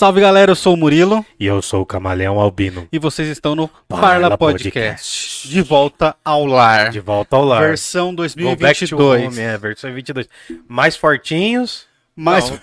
Salve galera, eu sou o Murilo E eu sou o Camaleão Albino. e vocês estão no Parla Parla Podcast. Podcast. De volta ao lar. De volta ao lar. Versão Go back to 2022. home, é, versão 22. Mais fortinhos. Mais, Não.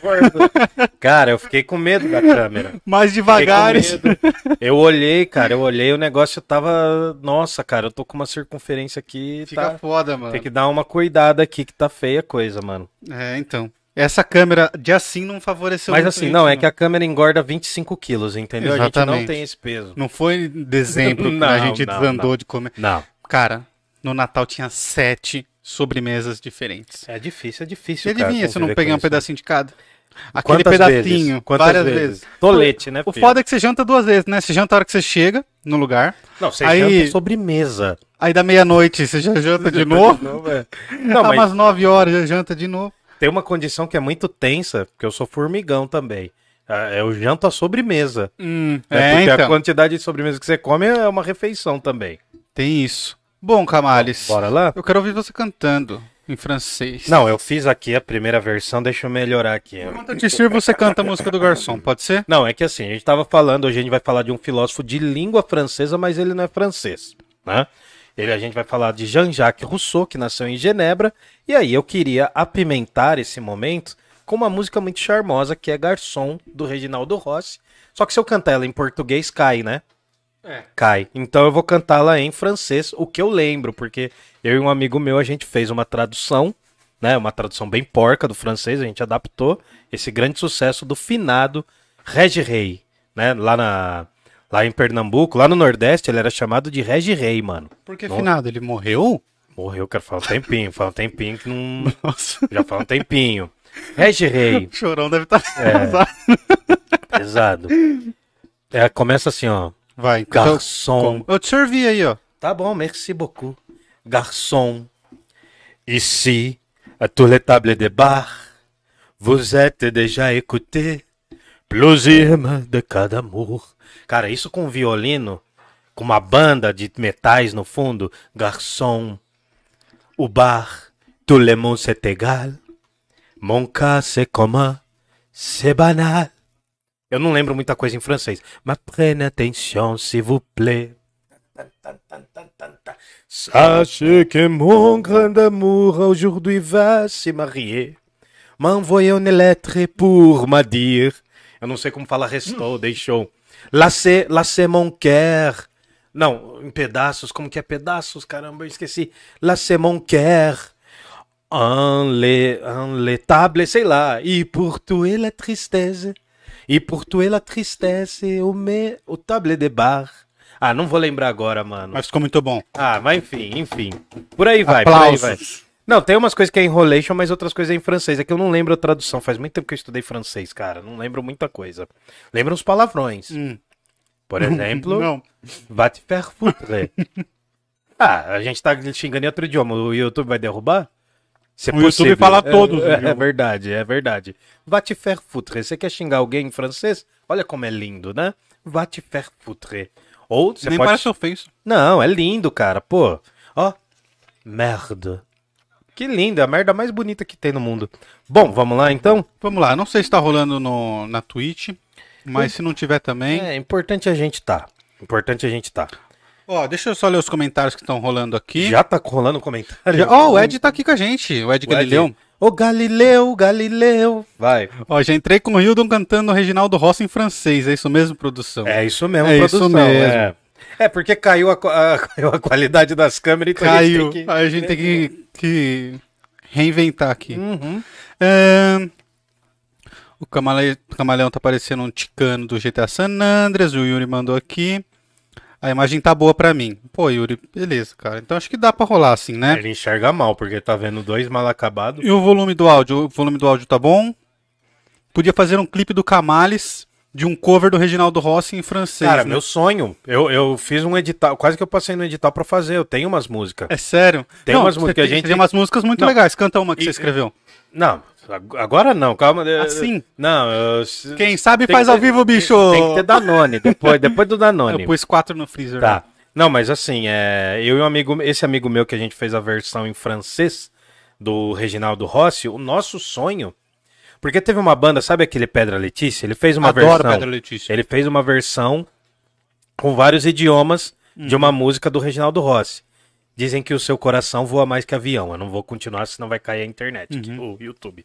Cara, eu fiquei com medo da câmera. mais Fiquei devagar. com medo. Eu olhei, cara, eu olhei, o negócio tava. Nossa, cara, eu tô com uma circunferência aqui. Fica Tá... foda, mano. Tem que dar uma cuidada aqui que tá feia a coisa, mano. É, então. Essa câmera de assim não favoreceu Mas assim, a gente, não, é que a câmera engorda 25 quilos, entendeu? A gente Exatamente. não tem esse peso. Não foi em dezembro que Não, a gente não, desandou não. de comer. Não. Cara, no Natal tinha sete sobremesas diferentes. É difícil, é difícil. cara, adivinha se não com um isso. pedacinho de cada? Aquele Quantas pedacinho, vezes? Quantas várias vezes? vezes. Tolete, né, O filho? foda é que você janta duas vezes, né? Você janta a hora que você chega no lugar, Não, você Aí- janta sobremesa. aí da meia-noite você já janta de novo. Não, Tá mas umas 9 horas já janta de novo. Tem uma condição que é muito tensa, porque eu sou formigão também. Eu janto a sobremesa. Hum, né? é, porque a então. quantidade de sobremesa que você come é uma refeição também. Tem isso. Bom, Camales, Bora lá? eu quero ouvir você cantando em francês. Não, eu fiz aqui a primeira versão, deixa eu melhorar aqui. Enquanto eu te sirvo, você canta a música do garçom, pode ser? Não, é que assim, a gente tava falando, hoje a gente vai falar de um filósofo de língua francesa, mas ele não é francês, né? Ele, a gente vai falar de Jean-Jacques Rousseau, que nasceu em Genebra, e aí eu queria apimentar esse momento com uma música muito charmosa, que é Garçom, do Reginaldo Rossi. Só que se eu cantar ela em português, cai, né? É. Cai. Então eu vou cantá-la em francês, o que eu lembro, porque eu e um amigo meu, a gente fez uma tradução, né? Uma tradução bem porca do francês, a gente adaptou esse grande sucesso do finado Regi Rei, né? Lá, na, lá em Pernambuco, lá no Nordeste, ele era chamado de Regi Rei, mano. Por que Não. finado? Ele morreu? Morreu, cara, faz um tempinho, faz um tempinho que não. Nossa, Já faz um tempinho. Regi Rei, o chorão deve estar É. pesado. É, começa assim, ó. Vai, então. Garçom. Eu te servi aí, ó. Tá bom, merci beaucoup. Garçon, ici, à toutes les tables de bar, vous êtes déjà écouté, plaisir de cada amour. Cara, isso com violino, com uma banda de metais no fundo, garçon, o bar, tout le monde c'est égal, mon cas c'est commun, c'est banal. Eu não lembro muita coisa em francês, mas prenne attention, s'il vous plaît. Sachez que mon grand amour aujourd'hui va se marier. M'envoyer une lettre pour me dire. Eu não sei como fala restou, deixou. Lassez, lassez mon cœur. Não, em pedaços, como que é pedaços? Caramba, eu esqueci. Lassez mon cœur. En les, en les tables, sei lá. E pour tuer la tristesse. E por tuer la tristesse, o me, o table de bar. Ah, não vou lembrar agora, mano. Mas ficou muito bom. Ah, mas enfim, enfim. Por aí vai, por aí vai. Não, tem umas coisas que é enrolation, mas outras coisas é em francês. É que eu não lembro a tradução. Faz muito tempo que eu estudei francês, cara. Não lembro muita coisa. Lembro uns palavrões. Hum. Por exemplo, Não. va te faire foutre. ah, a gente tá xingando em outro idioma. O YouTube vai derrubar? Se é O YouTube possível. fala É- todos os É, é verdade, é verdade. Va te faire foutre. Você quer xingar alguém em francês? Olha como é lindo, né? Va te faire foutre. Ou você Nem pode parece ofensa. não, é lindo, cara. Pô, ó. Merda. Que linda, a merda mais bonita que tem no mundo. Bom, vamos lá então? Vamos lá, não sei se tá rolando no, na Twitch, mas se não tiver também. É importante a gente tá. Importante a gente tá. Ó, deixa eu só ler os comentários que estão rolando aqui. Já tá rolando o comentário? Ó, o Ed tá aqui com a gente, o Ed O Ed. Galileu. Ô Galileu, Galileu. Vai. Ó, já entrei com o Hildon cantando o Reginaldo Rossi em francês, é isso mesmo, produção? É isso mesmo, É isso produção. mesmo. É. É, porque caiu a, a- caiu a qualidade das câmeras então a gente Caiu. tem que- Aí a gente tem que, que reinventar aqui. Uhum. Ahn, o camale... o camaleão tá parecendo um ticano do GTA San Andreas, o Yuri mandou aqui. A imagem tá boa pra mim. Pô, Yuri, beleza, cara. Então acho que dá pra rolar assim, né? Ele enxerga mal, porque tá vendo dois mal acabados. E o volume do áudio? O volume do áudio tá bom? Podia fazer um clipe do Camales de um cover do Reginaldo Rossi em francês. Cara, né? meu sonho. Eu, eu fiz um edital, quase que eu passei no edital pra fazer. Eu tenho umas músicas. É sério? Tem Não, umas músicas que a tem- gente- Tem umas músicas muito Não. legais. Canta uma que E- você escreveu. Não, ag- agora não, calma. Assim? Não, eu, Quem sabe tem faz que ao ter- vivo, bicho! Tem que ter Danone, depois, depois do Danone. Eu pus quatro no freezer. Tá. Não, mas assim, é, eu e um amigo, esse amigo meu que a gente fez a versão em francês do Reginaldo Rossi, o nosso sonho Porque teve uma banda, sabe aquele Pedra Letícia? Ele fez uma Adoro versão. Pedra Letícia. Ele fez uma versão com vários idiomas de Uhum. uma música do Reginaldo Rossi. Dizem que o seu coração voa mais que avião. Eu não vou continuar, senão vai cair a internet, Uhum. o YouTube.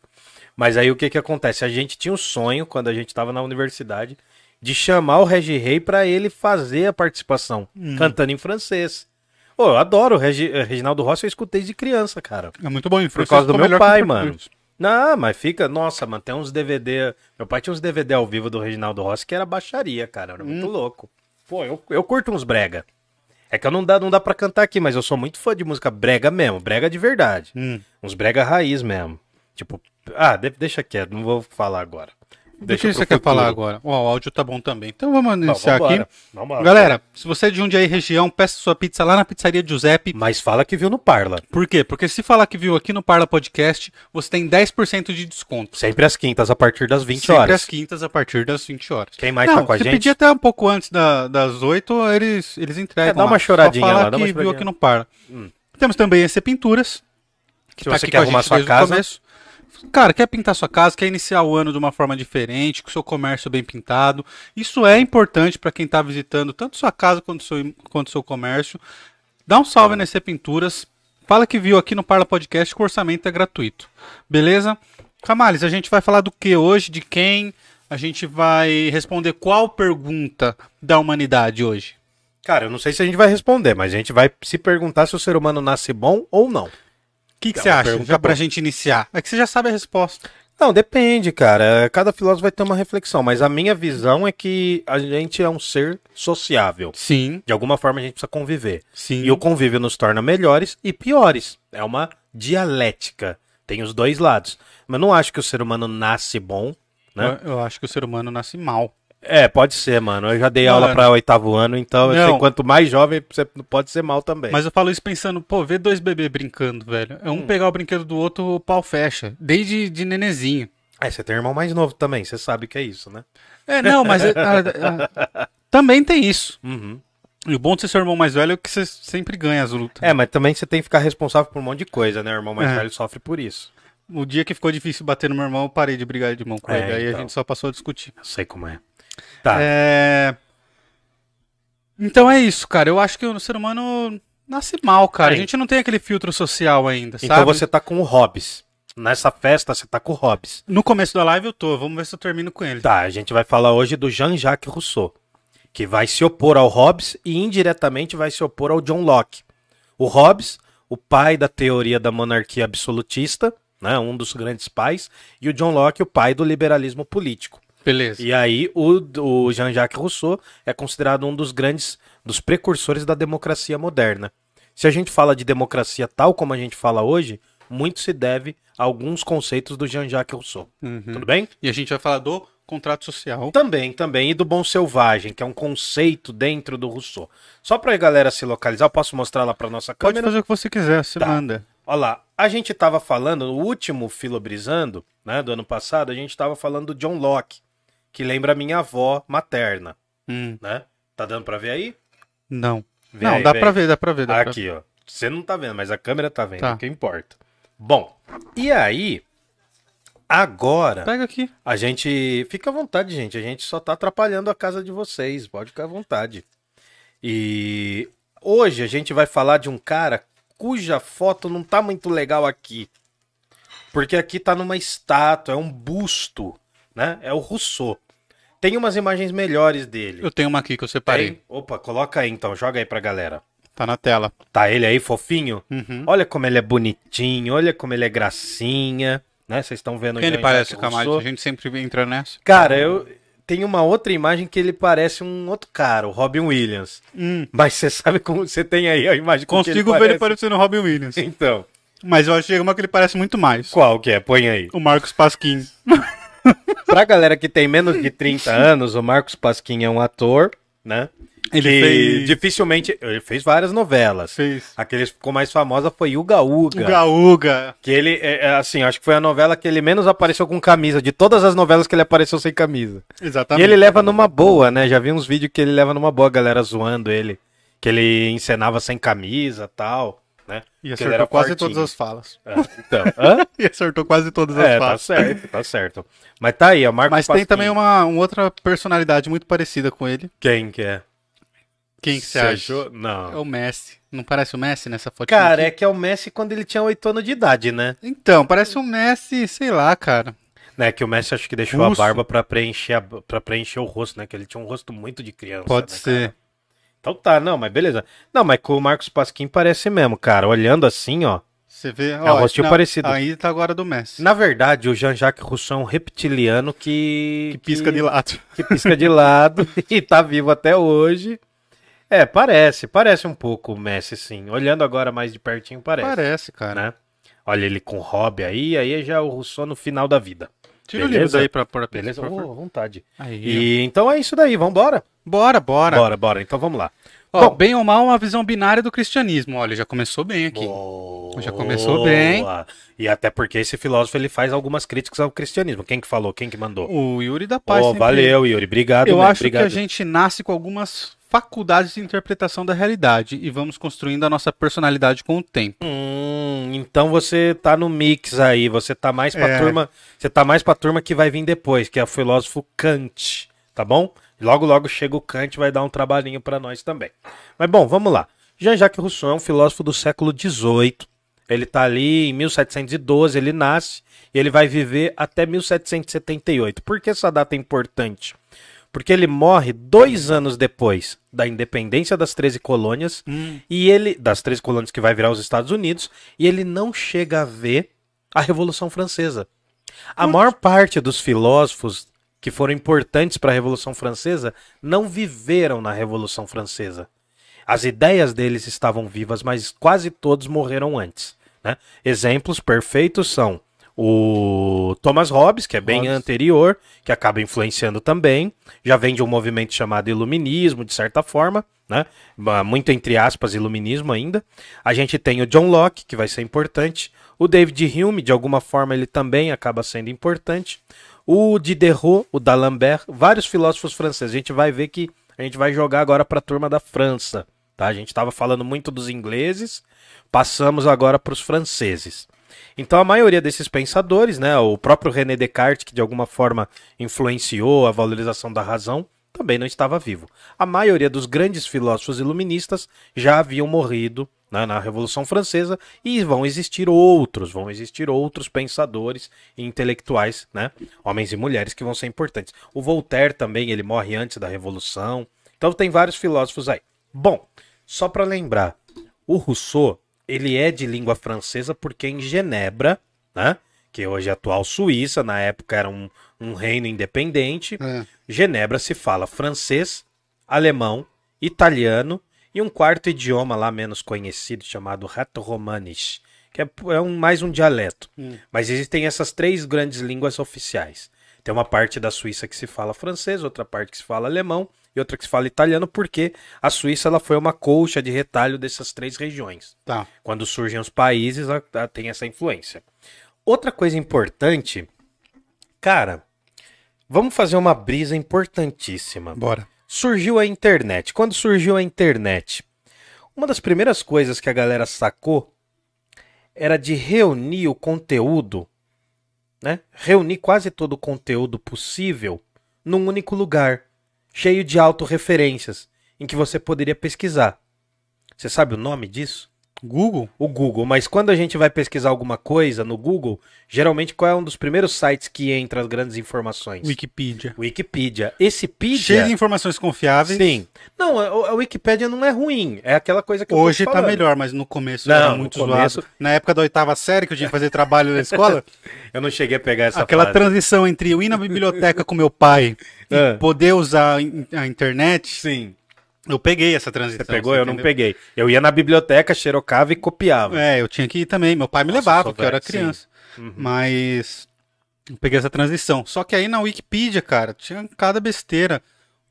Mas aí o que que acontece? A gente tinha um sonho, quando a gente estava na universidade, de chamar o Regi Rei para ele fazer a participação, Uhum. cantando em francês. Pô, eu adoro o Regi, eh, Reginaldo Rossi, eu escutei desde criança, cara. É muito bom em Por francês, causa do meu pai, português. Não, mas fica. Nossa, mano, tem uns DVD. Meu pai tinha uns DVD ao vivo do Reginaldo Rossi que era baixaria, cara. Era muito louco. Pô, eu, eu curto uns brega. É que eu não dá, não dá pra cantar aqui, mas eu sou muito fã de música brega mesmo, brega de verdade. Hum. Uns brega raiz mesmo. Tipo, ah, de- deixa quieto, não vou falar agora. Do Deixa que você quer futuro. falar agora? Ó, o áudio tá bom também. Então vamos iniciar aqui. Galera, se você é de Jundiaí região, peça sua pizza lá na pizzaria Giuseppe. Mas fala que viu no Parla. Por quê? Porque se falar que viu aqui no Parla Podcast, você tem 10% de desconto. Sempre às quintas, a partir das 20 Sempre horas. às quintas, a partir das 20 horas. Quem mais Não, tá com a se gente? pedir até um pouco antes da- das 8, eles, eles entregam. É, dá uma lá. choradinha Só fala lá, dá que uma viu aqui no Parla. Hum. Temos também esse Pinturas, que Se tá você quer arrumar sua casa- começo. Cara, quer pintar sua casa, quer iniciar o ano de uma forma diferente, com seu comércio bem pintado. Isso é importante para quem está visitando tanto sua casa quanto seu, quanto seu comércio. Dá um salve nesse Pinturas. Fala que viu aqui no Parla Podcast que o orçamento é gratuito. Beleza? Camales, a gente vai falar do que hoje, de quem? A gente vai responder qual pergunta da humanidade hoje? Cara, eu não sei se a gente vai responder, mas a gente vai se perguntar se o ser humano nasce bom ou não. O que, que É você acha? Já pra boa. gente iniciar. É que você já sabe a resposta. Não, depende, cara. Cada filósofo vai ter uma reflexão, mas a minha visão é que a gente é um ser sociável. Sim, De alguma forma a gente precisa conviver. sim. E o convívio nos torna melhores e piores. É uma dialética. Tem os dois lados. Mas eu não acho que o ser humano nasce bom, né? Eu, eu acho que o ser humano nasce mal. É, pode ser, mano. Eu já dei Mano. aula pra oitavo ano, então eu sei quanto mais jovem, você pode ser mal também. Mas eu falo isso pensando, pô, vê dois bebês brincando, velho. É um Hum. pegar o brinquedo do outro, o pau fecha. Desde de nenezinho. É, você tem irmão mais novo também, você sabe que é isso, né? É, não, mas é- a- a- também tem isso. Uhum. E o bom de ser seu irmão mais velho é que você sempre ganha as lutas. É, mas também você tem que ficar responsável por um monte de coisa, né? O irmão mais É. velho sofre por isso. O dia que ficou difícil bater no meu irmão, eu parei de brigar de mão com É, ele. Aí a então. gente só passou a discutir. Eu sei como é. Tá. É... Então é isso, cara. Eu acho que o ser humano nasce mal, cara. Aí. A gente não tem aquele filtro social ainda, então sabe? você tá com o Hobbes. Nessa festa você tá com o Hobbes. No começo da live eu tô. Vamos ver se eu termino com ele. Tá, a gente vai falar hoje do Jean-Jacques Rousseau, que vai se opor ao Hobbes e indiretamente vai se opor ao John Locke. O Hobbes, o pai da teoria da monarquia absolutista, né, um dos grandes pais, e o John Locke, o pai do liberalismo político. Beleza. E aí o, o Jean-Jacques Rousseau é considerado um dos grandes, dos precursores da democracia moderna. Se a gente fala de democracia tal como a gente fala hoje, muito se deve a alguns conceitos do Jean-Jacques Rousseau. Uhum. Tudo bem? E a gente vai falar do contrato social. Também, também. E do bom selvagem, que é um conceito dentro do Rousseau. Só pra galera se localizar, eu posso mostrar lá pra nossa Pode câmera? fazer o que você quiser, você Tá. manda. Olha lá, a gente tava falando, no último Filobrizando, né, do ano passado, a gente tava falando do John Locke, que lembra a minha avó materna, Hum, né? Tá dando pra ver aí? não. Vê não, aí, dá pra aí. ver, dá pra ver. Dá pra. Aqui, ó. Você não tá vendo, mas a câmera tá vendo, Tá. é o que importa. Bom, e aí, agora, Pega aqui. a gente... Fica à vontade, gente, a gente só tá atrapalhando a casa de vocês, pode ficar à vontade. E hoje a gente vai falar de um cara cuja foto não tá muito legal aqui. Porque aqui tá numa estátua, é um busto, né? É o Rousseau. Tem umas imagens melhores dele. Eu tenho uma aqui que eu separei. Tem? Opa, coloca aí então, joga aí pra galera. Tá na tela. Tá ele aí fofinho? Uhum. Olha como ele é bonitinho, olha como ele é gracinha, né? Vocês estão vendo Quem ele parece, Camargo? A gente sempre entra nessa. Cara, eu tenho uma outra imagem que ele parece um outro cara, o Robin Williams. Hum, Mas você sabe como você tem aí a imagem consigo ver ele parece? parecendo o Robin Williams. Então, Mas eu achei uma que ele parece muito mais. qual que é? Põe aí. O Marcos Pasquim. Pra galera que tem menos de 30 anos, o Marcos Pasquim é um ator, né? Ele fez- dificilmente. Ele fez várias novelas. Fez. A que ficou mais famosa foi Uga Uga. O Gaúga. Que ele, é, é, assim, acho que foi a novela que ele menos apareceu com camisa. De todas as novelas que ele apareceu sem camisa. Exatamente. E ele leva numa boa, né? Já vi uns vídeos que ele leva numa boa, a galera zoando ele. Que ele encenava sem camisa tal, né? E acertou quase fortinho. todas as falas. É, então, hã? E acertou quase todas as É, tá falas. certo, tá certo. Mas tá aí, ó, Marcos Mas tem Pasquim. também uma, uma outra personalidade muito parecida com ele. Quem que é? Quem que você achou? É Não. o Messi. Não parece o Messi nessa foto? Cara, é que é o Messi quando ele tinha 8 anos de idade, né? Então, parece um Messi, sei lá, cara. Né, que o Messi acho que deixou Russo. a barba pra preencher, a, pra preencher o rosto, né? Que ele tinha um rosto muito de criança. Pode né, ser. cara? Então tá, não, mas beleza. Não, mas com o Marcos Pasquim parece mesmo, cara. Olhando assim, ó. Você vê. um rostinho parecido. Aí tá agora do Messi. Na verdade, o Jean-Jacques Rousseau é um reptiliano que. Que pisca de lado. que pisca de lado e tá vivo até hoje. É, parece, parece um pouco o Messi, sim. Olhando agora mais de pertinho, parece. Parece, cara. Né? Olha ele com hobby aí, aí já é o Rousseau no final da vida. Tira o Beleza? livro daí pra pôr a Beleza? Ô, vontade. Aí. E então é isso daí, vambora? Bora, bora. Bora, bora. Então vamos lá. Ó, Bom. bem ou mal, uma visão binária do cristianismo. Olha, já começou bem aqui. Já começou bem. Boa. E até porque esse filósofo ele faz algumas críticas ao cristianismo. Quem que falou? Quem que mandou? O Yuri da Paz. Oh, sempre- valeu, Yuri. Obrigado. Eu mesmo, acho obrigado. que a gente nasce com algumas faculdades de interpretação da realidade e vamos construindo a nossa personalidade com o tempo. Hum, então você tá no mix aí, você tá mais pra É. turma, você tá mais pra turma que vai vir depois, que é o filósofo Kant, tá bom? Logo logo chega o Kant, vai dar um trabalhinho pra nós também. Mas bom, vamos lá. Jean-Jacques Rousseau é um filósofo do século XVIII. Ele tá ali em 1712, ele nasce e ele vai viver até 1778. Por que essa data é importante? Porque ele morre dois anos depois da independência das 13 colônias e ele das 13 colônias que vai virar os Estados Unidos e ele não chega a ver a Revolução Francesa. A maior parte dos filósofos que foram importantes para a Revolução Francesa não viveram na Revolução Francesa. As ideias deles estavam vivas, mas quase todos morreram antes. né? Exemplos perfeitos são o Thomas Hobbes, que é bem Hobbes. anterior, que acaba influenciando também. Já vem de um movimento chamado Iluminismo, de certa forma, né? Muito entre aspas, Iluminismo ainda. A gente tem o John Locke, que vai ser importante. O David Hume, de alguma forma, ele também acaba sendo importante. O Diderot, o D'Alembert, vários filósofos franceses. A gente vai ver que a gente vai jogar agora para a turma da França. Tá? A gente estava falando muito dos ingleses, passamos agora para os franceses. Então a maioria desses pensadores, né, o próprio René Descartes, que de alguma forma influenciou a valorização da razão, também não estava vivo. A maioria dos grandes filósofos iluministas já haviam morrido né, na Revolução Francesa e vão existir outros, vão existir outros pensadores e intelectuais, né, homens e mulheres que vão ser importantes. O Voltaire também, ele morre antes da Revolução. Então tem vários filósofos aí. Bom, só para lembrar, o Rousseau, ele é de língua francesa porque em Genebra, né, que hoje é a atual Suíça, na época era um, um reino independente, É. Genebra se fala francês, alemão, italiano e um quarto idioma lá menos conhecido chamado Rato-Romanisch, que é, é um, mais um dialeto. Mas existem essas três grandes línguas oficiais. Tem uma parte da Suíça que se fala francês, outra parte que se fala alemão e outra que se fala italiano, porque a Suíça ela foi uma colcha de retalho dessas três regiões. Tá. Quando surgem os países, a- a- tem essa influência. Outra coisa importante, cara, vamos fazer uma brisa importantíssima. Bora. Surgiu a internet. Quando surgiu a internet, uma das primeiras coisas que a galera sacou era de reunir o conteúdo, né? Reunir quase todo o conteúdo possível num único lugar, cheio de autorreferências, em que você poderia pesquisar. Você sabe o nome disso? Google? o Google, mas quando a gente vai pesquisar alguma coisa no Google, geralmente qual é um dos primeiros sites que entra as grandes informações? Wikipedia. Wikipedia. Esse Cheio pedia... de informações confiáveis. Sim. Não, a, a Wikipédia não é ruim. É aquela coisa que Hoje tá melhor, mas no começo Não, era muito começo- zoado. Na época da oitava série, que eu tinha que fazer trabalho na escola, Eu não cheguei a pegar essa aquela fase. transição entre eu ir na biblioteca com meu pai e Ah. poder usar a internet, Sim. Eu peguei essa transição. Você pegou? você eu não peguei. Eu ia na biblioteca, xerocava e copiava. É, eu tinha que ir também. Meu pai me Nossa, levava, porque eu era criança. Uhum. Mas eu peguei essa transição. Só que aí na Wikipedia, cara, tinha cada besteira.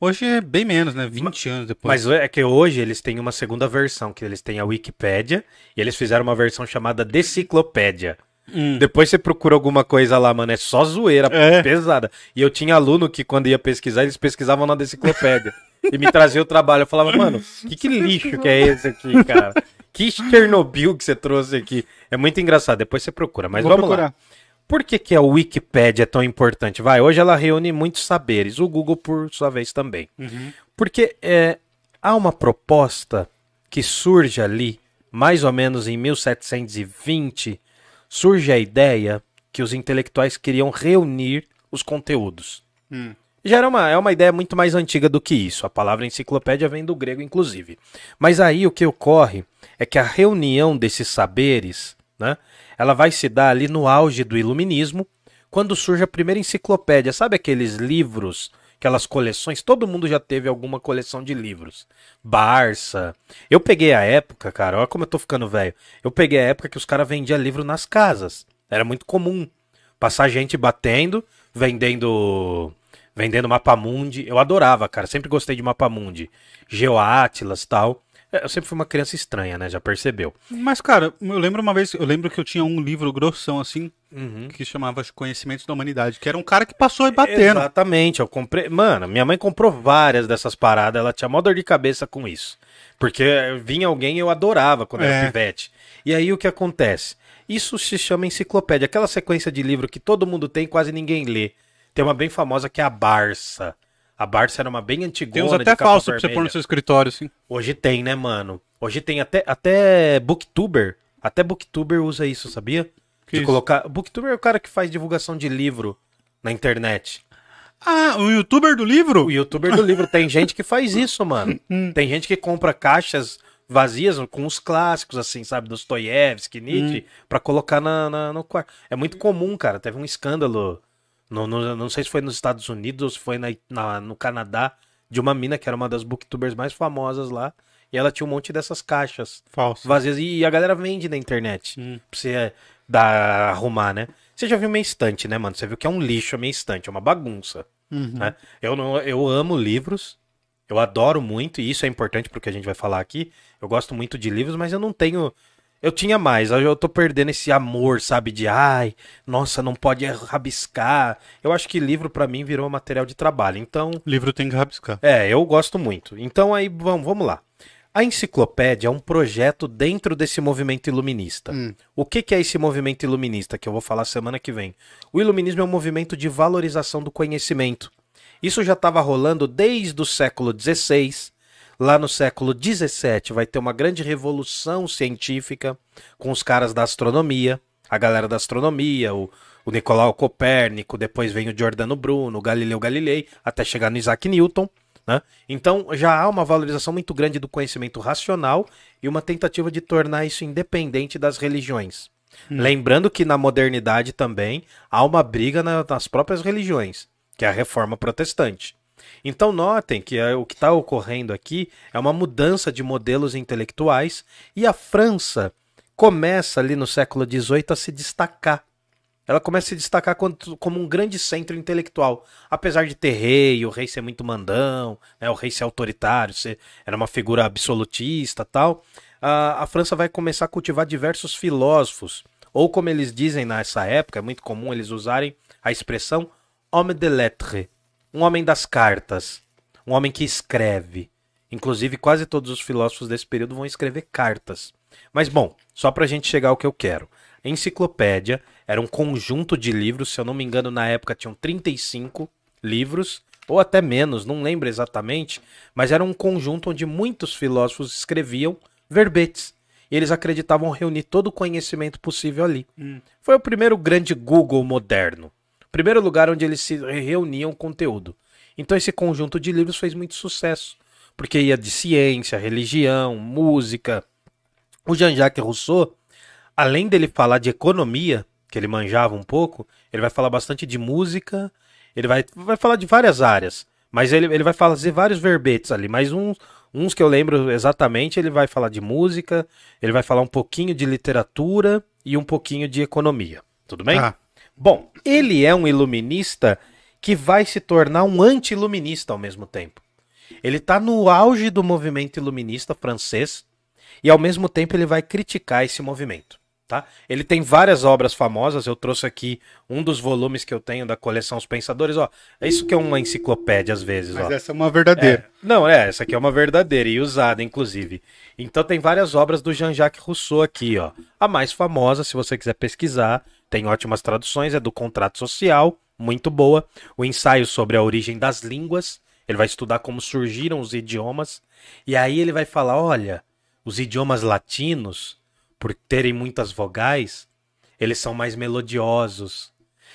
Hoje é bem menos, né? 20 anos depois. Mas é que hoje eles têm uma segunda versão, que eles têm a Wikipédia, e eles fizeram uma versão chamada Deciclopédia. Hum. Depois você procura alguma coisa lá, mano, é só zoeira É. pesada. E eu tinha aluno que quando ia pesquisar, eles pesquisavam na Deciclopédia. e me trazia o trabalho. Eu falava, mano, que, que lixo que é esse aqui, cara? Que Chernobyl que você trouxe aqui. É muito engraçado, depois você procura. Mas Vou vamos procurar. lá. Por que, que a Wikipédia é tão importante? Vai, hoje ela reúne muitos saberes, o Google por sua vez também. Porque é, há uma proposta que surge ali, mais ou menos em 1720, surge a ideia que os intelectuais queriam reunir os conteúdos. Hum. Já era uma, é uma ideia muito mais antiga do que isso. A palavra enciclopédia vem do grego, inclusive. Mas aí o que ocorre é que a reunião desses saberes, né, ela vai se dar ali no auge do iluminismo, quando surge a primeira enciclopédia. Sabe aqueles livros, aquelas coleções? Todo mundo já teve alguma coleção de livros. Barça. Eu peguei a época, cara, olha como eu tô ficando velho. Eu peguei a época que os caras vendiam livro nas casas. Era muito comum. Passar gente batendo, vendendo vendendo Mapamundi. Eu adorava, cara. Sempre gostei de Mapamundi. Geoatlas tal. É, Eu sempre fui uma criança estranha, né? Já percebeu. Mas, cara, eu lembro uma vez, eu lembro que eu tinha um livro grossão assim, Uhum. que chamava Conhecimentos da Humanidade, que era um cara que passou e batendo. Exatamente, eu comprei. Mano, minha mãe comprou várias dessas paradas, ela tinha mó dor de cabeça com isso. Porque vinha alguém e eu adorava quando era É. pivete. E aí o que acontece? Isso se chama enciclopédia, aquela sequência de livro que todo mundo tem e quase ninguém lê. Tem uma bem famosa que é a Barça. A Barça era uma bem antigona. Tem uns até capa falsos pra você pôr no seu escritório, assim. Hoje tem, né, mano? Hoje tem até, até Booktuber. Até Booktuber usa isso, sabia? Que de isso? colocar. Booktuber é o cara que faz divulgação de livro na internet. Ah, o youtuber do livro? O youtuber do livro. Tem gente que faz isso, mano. Tem gente que compra caixas vazias com os clássicos, assim, sabe? Dostoiévski, Nietzsche, pra colocar na, na- no quarto. É muito comum, cara. Teve um escândalo, no- não sei se foi nos Estados Unidos ou se foi na, na- no Canadá, de uma mina que era uma das booktubers mais famosas lá. E ela tinha um monte dessas caixas Falso. vazias. E a galera vende na internet. Pra você é, dar, arrumar, né? Você já viu minha estante, né, mano? Você viu que é um lixo a minha estante, é uma bagunça. né? Eu, não, eu amo livros, eu adoro muito, e isso é importante porque a gente vai falar aqui. Eu gosto muito de livros, mas eu não tenho. Eu tinha mais, eu tô perdendo esse amor, sabe? De ai, nossa, não pode rabiscar. Eu acho que livro pra mim virou material de trabalho. Então, Livro tem que rabiscar. é, eu gosto muito. Então aí, vamos, vamos lá. A enciclopédia é um projeto dentro desse movimento iluminista. O que, que é esse movimento iluminista que eu vou falar semana que vem? O iluminismo é um movimento de valorização do conhecimento. Isso já estava rolando desde o século XVI. Lá no século XVII vai ter uma grande revolução científica com os caras da astronomia, a galera da astronomia, o, o Nicolau Copérnico, depois vem o Giordano Bruno, o Galileu Galilei, até chegar no Isaac Newton. Né? Então já há uma valorização muito grande do conhecimento racional e uma tentativa de tornar isso independente das religiões. Lembrando que na modernidade também há uma briga na- nas próprias religiões, que é a reforma protestante. Então notem que é, o que está ocorrendo aqui é uma mudança de modelos intelectuais e a França começa ali no século XVIII a se destacar ela começa a se destacar como um grande centro intelectual. Apesar de ter rei, o rei ser muito mandão, né, o rei ser autoritário, ser, era uma figura absolutista tal, a, a França vai começar a cultivar diversos filósofos. Ou como eles dizem nessa época, é muito comum eles usarem a expressão homme de lettres, um homem das cartas, um homem que escreve. Inclusive, quase todos os filósofos desse período vão escrever cartas. Mas, bom, só pra gente chegar ao que eu quero. A enciclopédia era um conjunto de livros, se eu não me engano, na época tinham 35 livros, ou até menos, não lembro exatamente, mas era um conjunto onde muitos filósofos escreviam verbetes. E eles acreditavam reunir todo o conhecimento possível ali. Foi o primeiro grande Google moderno. Primeiro lugar onde eles se reuniam conteúdo. Então esse conjunto de livros fez muito sucesso, porque ia de ciência, religião, música. O Jean-Jacques Rousseau, além dele falar de economia, que ele manjava um pouco, ele vai falar bastante de música, ele vai, vai falar de várias áreas, mas ele, ele vai fazer vários verbetes ali, mas uns, uns que eu lembro exatamente, ele vai falar de música, ele vai falar um pouquinho de literatura e um pouquinho de economia. Tudo bem? Ah. Bom, ele é um iluminista que vai se tornar um anti-iluminista ao mesmo tempo. Ele está no auge do movimento iluminista francês e ao mesmo tempo ele vai criticar esse movimento, tá? Ele tem várias obras famosas, eu trouxe aqui um dos volumes que eu tenho da coleção Os Pensadores, ó. É isso que é uma enciclopédia às vezes, Mas ó. essa é uma verdadeira. É. Não, é, essa aqui é uma verdadeira e usada, inclusive. Então tem várias obras do Jean-Jacques Rousseau aqui, ó. A mais famosa, se você quiser pesquisar, tem ótimas traduções, é do Contrato Social, muito boa. O ensaio sobre a origem das línguas, ele vai estudar como surgiram os idiomas. E aí ele vai falar, olha, os idiomas latinos, por terem muitas vogais, eles são mais melodiosos.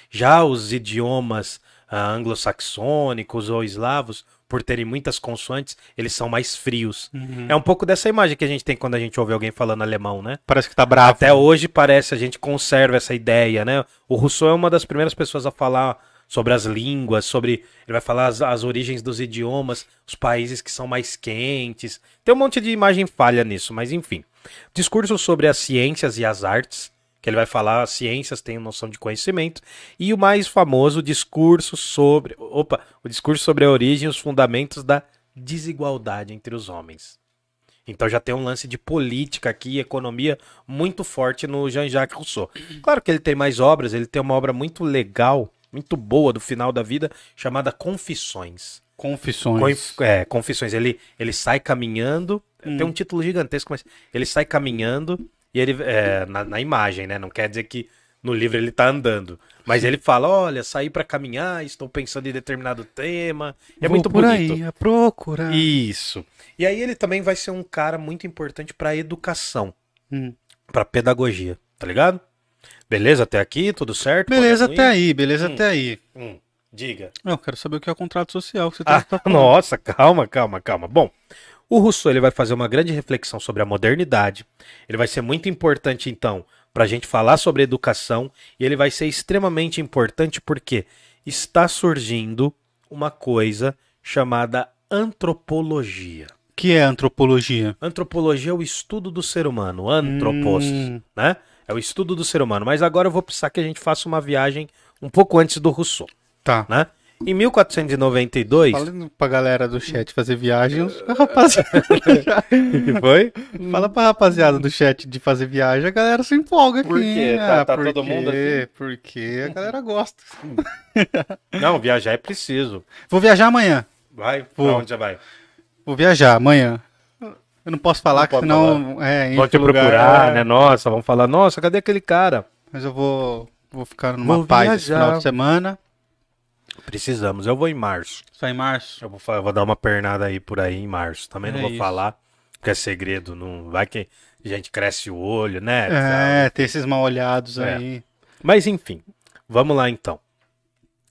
Já os idiomas ah, anglo-saxônicos ou eslavos, por terem muitas consoantes, eles são mais frios. É um pouco dessa imagem que a gente tem quando a gente ouve alguém falando alemão, né? Parece que tá bravo. Até hoje parece, a gente conserva essa ideia, né? O Rousseau é uma das primeiras pessoas a falar sobre as línguas, sobre. Ele vai falar as, as origens dos idiomas, os países que são mais quentes. Tem um monte de imagem falha nisso, mas enfim. Discurso sobre as ciências e as artes, que ele vai falar, as ciências têm noção de conhecimento. E o mais famoso, discurso sobre. Opa, o discurso sobre a origem e os fundamentos da desigualdade entre os homens. Então já tem um lance de política aqui, economia muito forte no Jean-Jacques Rousseau. Claro que ele tem mais obras, ele tem uma obra muito legal, muito boa do final da vida, chamada Confissões. Confissões. Conf- é, Confissões. Ele, ele sai caminhando, tem um título gigantesco, mas ele sai caminhando e ele, é, na, na imagem, né? Não quer dizer que no livro ele tá andando. Mas ele fala, olha, saí pra caminhar, estou pensando em determinado tema. É Vou muito por bonito. aí, a procurar. Isso. E aí ele também vai ser um cara muito importante pra educação, Hum. pra pedagogia, tá ligado? Beleza até aqui, tudo certo? Beleza até aí, beleza Hum. até aí. Hum, diga. Não, eu quero saber o que é o contrato social que você Ah, tá nossa, calma, calma, calma. Bom, o Rousseau ele vai fazer uma grande reflexão sobre a modernidade. Ele vai ser muito importante, então, para a gente falar sobre educação. E ele vai ser extremamente importante porque está surgindo uma coisa chamada antropologia. O que é antropologia? Antropologia é o estudo do ser humano, antropos, Hum. né? É o estudo do ser humano. Mas agora eu vou precisar que a gente faça uma viagem um pouco antes do Rousseau, Tá. né? Em 1492, Fala pra galera do chat fazer viagem, rapaziada. que foi? Fala pra rapaziada do chat de fazer viagem, a galera se empolga aqui. Por quê? Tá- Ah, tá por todo mundo assim? Porque a galera gosta. Não, viajar é preciso. Vou viajar amanhã. Vai, pra Vou. onde você vai? Vou viajar amanhã. Eu não posso falar, Não que pode senão. É, Vão enche te lugar, procurar, é. né? Nossa, vão falar, nossa, cadê aquele cara? Mas eu vou, vou ficar numa Vou paz esse viajar. final de semana. Precisamos, eu vou em março. Só em março. Eu vou, eu vou dar uma pernada aí por aí em março. Também não É vou isso. falar, porque é segredo. Não vai que a gente cresce o olho, né? É, ter esses mal olhados É. aí. Mas enfim, vamos lá então.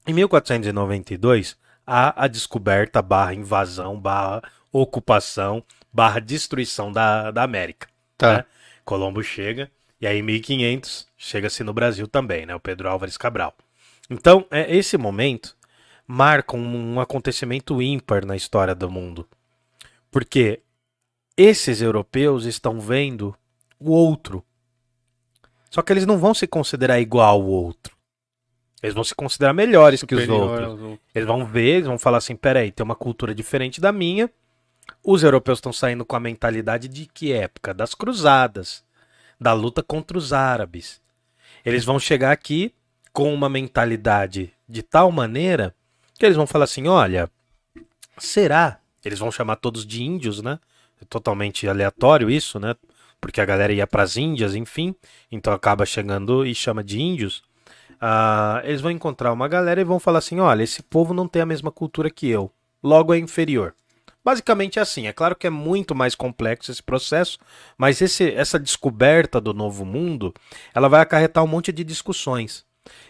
Em 1492, há a descoberta barra invasão, barra ocupação, barra destruição da, da América. Tá. né? Colombo chega, e aí em 1500 chega-se no Brasil também, né? O Pedro Álvares Cabral. Então, é, esse momento marca um, um acontecimento ímpar na história do mundo. Porque esses europeus estão vendo o outro. Só que eles não vão se considerar igual ao outro. Eles vão se considerar melhores que os Superior outros. outros. Eles vão ver, eles vão falar assim: peraí, tem uma cultura diferente da minha. Os europeus estão saindo com a mentalidade de que época? Das cruzadas, da luta contra os árabes. Eles vão chegar aqui com uma mentalidade de tal maneira que eles vão falar assim: olha, será? Eles vão chamar todos de índios, né? É totalmente aleatório isso, né? Porque a galera ia para as Índias, enfim, então acaba chegando e chama de índios. Ah, eles vão encontrar uma galera e vão falar assim: olha, esse povo não tem a mesma cultura que eu, logo é inferior. Basicamente é assim. É claro que é muito mais complexo esse processo, mas esse, essa descoberta do novo mundo, ela vai acarretar um monte de discussões.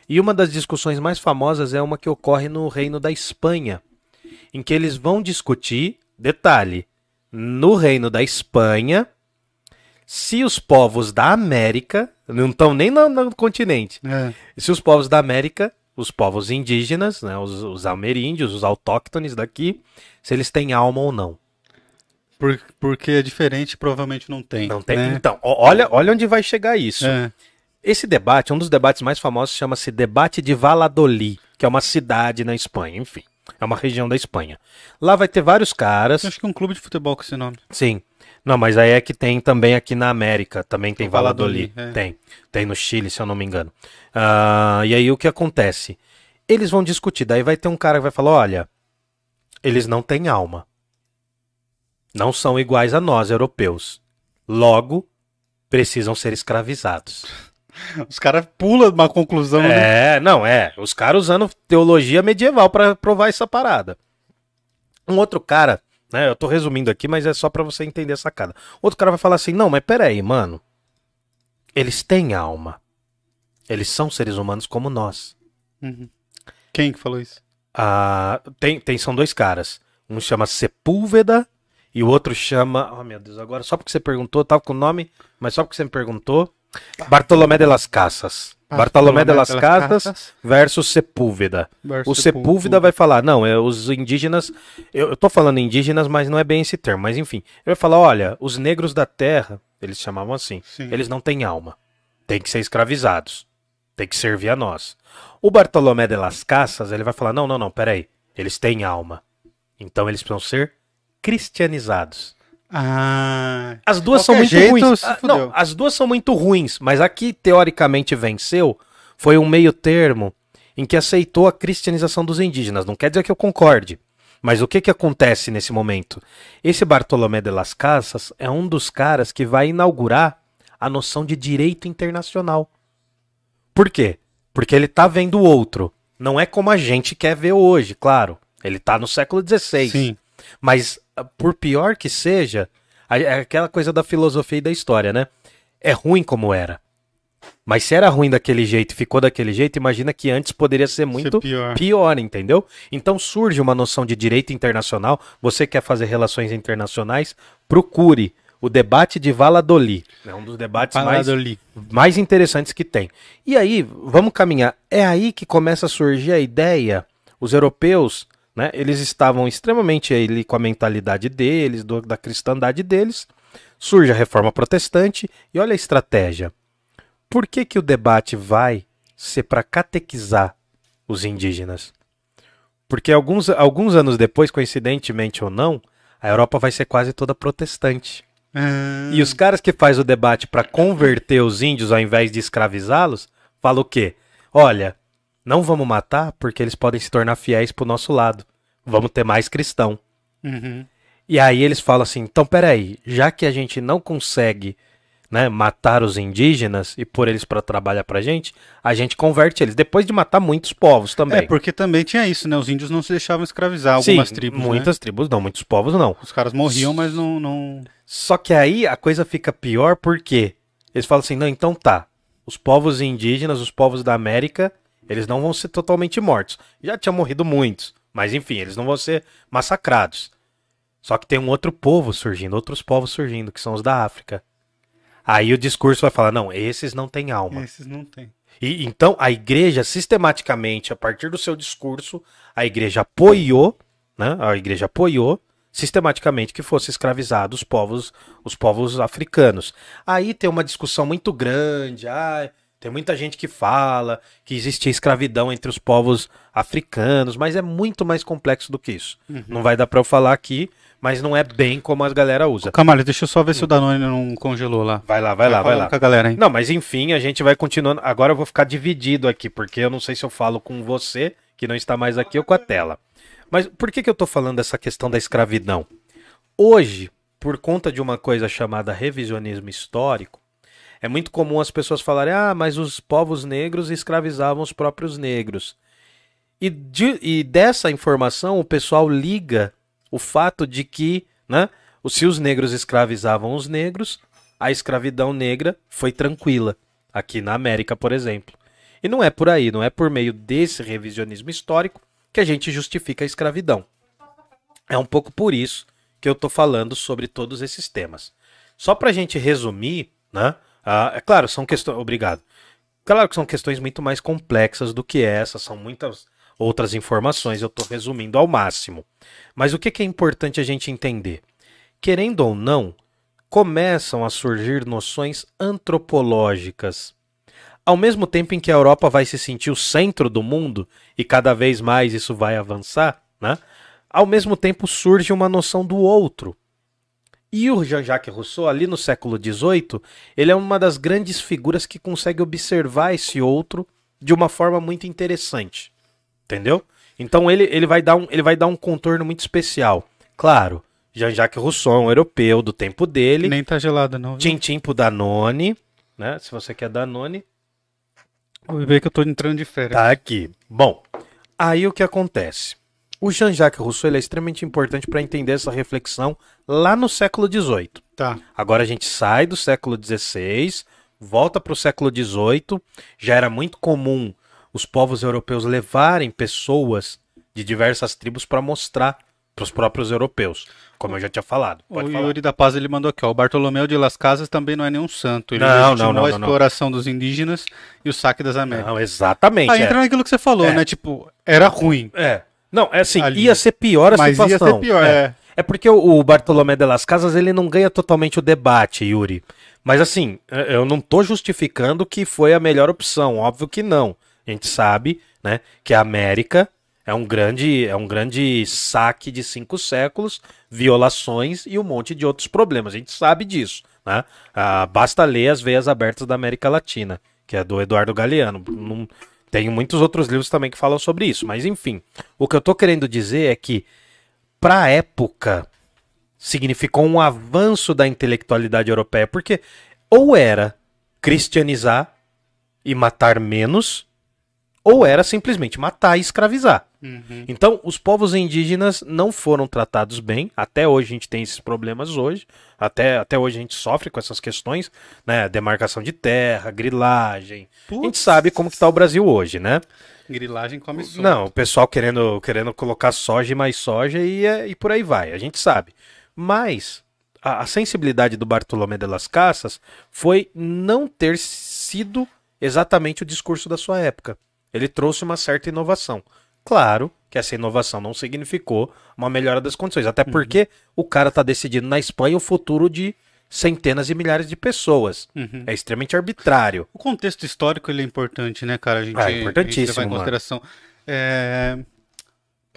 E uma das discussões mais famosas é uma que ocorre no Reino da Espanha, em que eles vão discutir, detalhe, no Reino da Espanha, se os povos da América, não estão nem no, no continente, É. se os povos da América, os povos indígenas, né, os, os ameríndios, os autóctones daqui, se eles têm alma ou não. Por- porque é diferente, provavelmente não tem. Não tem. né? Então, olha, olha onde vai chegar isso. É. Esse debate, um dos debates mais famosos, chama-se Debate de Valladolid, que é uma cidade na Espanha, enfim. É uma região da Espanha. Lá vai ter vários caras. Acho que é um clube de futebol com esse nome. Sim. Não, mas aí é que tem também aqui na América, também tem Valladolid. Valladolid, é. Tem. Tem no Chile, se eu não me engano. Ah, e aí o que acontece? Eles vão discutir, daí vai ter um cara que vai falar: olha, eles não têm alma. Não são iguais a nós, europeus. Logo, precisam ser escravizados. Os caras pulam uma conclusão. né? É, não, é. Os caras usando teologia medieval pra provar essa parada. Um outro cara, né? Eu tô resumindo aqui, mas é só pra você entender a sacada. Outro cara vai falar assim: não, mas peraí, mano. Eles têm alma. Eles são seres humanos como nós. Uhum. Quem que falou isso? Ah, tem, tem, são dois caras. Um chama Sepúlveda e o outro chama. Oh, meu Deus, agora só porque você perguntou, eu tava com o nome, mas só porque você me perguntou. Bartolomé de las Casas. Bartolomé de las Casas versus Sepúlveda. O Sepúlveda vai falar, não, é, os indígenas. Eu, eu tô falando indígenas, mas não é bem esse termo, mas enfim. Ele vai falar: olha, os negros da terra, eles chamavam assim, Sim. eles não têm alma. Tem que ser escravizados. Tem que servir a nós. O Bartolomé de las Casas, ele vai falar: não, não, não, peraí. Eles têm alma. Então eles precisam ser cristianizados. Ah. As duas são muito jeito, ruins. Ah, não, as duas são muito ruins, mas a que teoricamente venceu foi um meio termo em que aceitou a cristianização dos indígenas. Não quer dizer que eu concorde. Mas o que, que acontece nesse momento? Esse Bartolomé de las Casas é um dos caras que vai inaugurar a noção de direito internacional. Por quê? Porque ele tá vendo o outro. Não é como a gente quer ver hoje, claro. Ele tá no século XVI. Sim. Mas, ah, por pior que seja, é aquela coisa da filosofia e da história, né? É ruim como era. Mas se era ruim daquele jeito ficou daquele jeito, imagina que antes poderia ser muito pior. pior, entendeu? Então surge uma noção de direito internacional. Você quer fazer relações internacionais? Procure o debate de Valladolid. É um dos debates mais mais interessantes que tem. E aí, vamos caminhar. É aí que começa a surgir a ideia. Os europeus, né, eles estavam extremamente ali com a mentalidade deles, do- da cristandade deles. Surge a reforma protestante e olha a estratégia. Por que, que o debate vai ser para catequizar os indígenas? Porque alguns, alguns anos depois, coincidentemente ou não, a Europa vai ser quase toda protestante. Ah, E os caras que faz o debate para converter os índios ao invés de escravizá-los, falam o quê? Olha, não vamos matar porque eles podem se tornar fiéis pro nosso lado. Vamos ter mais cristão. uhum. E aí eles falam assim: então peraí, já que a gente não consegue né, matar os indígenas e pôr eles para trabalhar pra gente, a gente converte eles. Depois de matar muitos povos também. É, porque também tinha isso, né? Os índios não se deixavam escravizar, algumas Sim, tribos. né? Muitas tribos não, muitos povos não. Os caras morriam, mas não. não... Só que aí a coisa fica pior porque eles falam assim: não, então tá. Os povos indígenas, os povos da América, eles não vão ser totalmente mortos. Já tinham morrido muitos, mas enfim, eles não vão ser massacrados. Só que tem um outro povo surgindo, outros povos surgindo, que são os da África. Aí o discurso vai falar: não, esses não têm alma. Esses não tem. E então a igreja sistematicamente, a partir do seu discurso, a igreja apoiou, né? A igreja apoiou sistematicamente que fosse escravizado os povos, os povos africanos. Aí tem uma discussão muito grande, ah, tem muita gente que fala que existia escravidão entre os povos africanos, mas é muito mais complexo do que isso. Não vai dar para eu falar aqui, mas não é bem como as galera usa. Camalho, deixa eu só ver se o Danone não congelou lá. Vai lá, vai lá, vai lá. com a galera, hein? Não, mas enfim, a gente vai continuando. Agora eu vou ficar dividido aqui, porque eu não sei se eu falo com você, que não está mais aqui, ou com a tela. Mas por que, que eu tô falando dessa questão da escravidão? Hoje, por conta de uma coisa chamada revisionismo histórico, é muito comum as pessoas falarem: ah, mas os povos negros escravizavam os próprios negros. E, de- e dessa informação o pessoal liga o fato de que, né, se os negros escravizavam os negros, a escravidão negra foi tranquila, aqui na América, por exemplo. E não é por aí, não é por meio desse revisionismo histórico que a gente justifica a escravidão. É um pouco por isso que eu tô falando sobre todos esses temas. Só pra gente resumir, né? Ah, é claro, são questões. Obrigado. Claro que são questões muito mais complexas do que essa, são muitas outras informações, eu tô resumindo ao máximo. Mas o que, que é importante a gente entender? Querendo ou não, começam a surgir noções antropológicas. Ao mesmo tempo em que a Europa vai se sentir o centro do mundo, e cada vez mais isso vai avançar, né? ao mesmo tempo surge uma noção do outro. E o Jean-Jacques Rousseau, ali no século XVIII, ele é uma das grandes figuras que consegue observar esse outro de uma forma muito interessante. Entendeu? Então ele, ele, vai, dar um, ele vai dar um contorno muito especial. Claro, Jean-Jacques Rousseau, é um europeu do tempo dele. Nem tá gelada, não. Tintim pro Danone, né? Se você quer Danone, Vou ver que eu tô entrando de férias. Tá aqui. Bom, aí o que acontece? O Jean-Jacques Rousseau é extremamente importante para entender essa reflexão lá no século XVIII. Tá. Agora a gente sai do século XVI, volta para o século XVIII. Já era muito comum os povos europeus levarem pessoas de diversas tribos para mostrar para os próprios europeus, como eu já tinha falado. Pode o falar. Yuri da Paz ele mandou aqui, ó. O Bartolomeu de Las Casas também não é nenhum santo. Ele Não, não, não, a não, não. exploração dos indígenas e o saque das Américas. Não, exatamente. Aí é. entra naquilo que você falou, É. né? Tipo, era ruim. É. Não, é assim, Ali. ia ser pior a Mas ia situação. ser pior, é. é. É porque o, o Bartolomé de Las Casas ele não ganha totalmente o debate, Yuri. Mas assim, eh, eu não tô justificando que foi a melhor opção, óbvio que não. A gente sabe, né, que a América é um grande, é um grande saque de cinco séculos, violações e um monte de outros problemas. A gente sabe disso, né? Ah, basta ler as veias abertas da América Latina, que é do Eduardo Galeano. Não, tem muitos outros livros também que falam sobre isso, mas enfim. O que eu tô querendo dizer é que para a época significou um avanço da intelectualidade europeia, porque ou era cristianizar e matar menos, ou era simplesmente matar e escravizar. Então, os povos indígenas não foram tratados bem. Até hoje a gente tem esses problemas hoje. Até, até hoje a gente sofre com essas questões, né? Demarcação de terra, grilagem. A gente sabe como que tá o Brasil hoje, né? Grilagem come solto. Não, o pessoal querendo, querendo colocar soja e mais soja e, é- e por aí vai, a gente sabe. Mas a, a sensibilidade do Bartolomé de las Casas foi não ter sido exatamente o discurso da sua época. Ele trouxe uma certa inovação. Claro que essa inovação não significou uma melhora das condições, até porque o cara está decidindo na Espanha o futuro de centenas e milhares de pessoas. Uhum. É extremamente arbitrário. O contexto histórico ele é importante, né, cara? A gente, Ah, é importantíssimo, a gente em mano. consideração. É...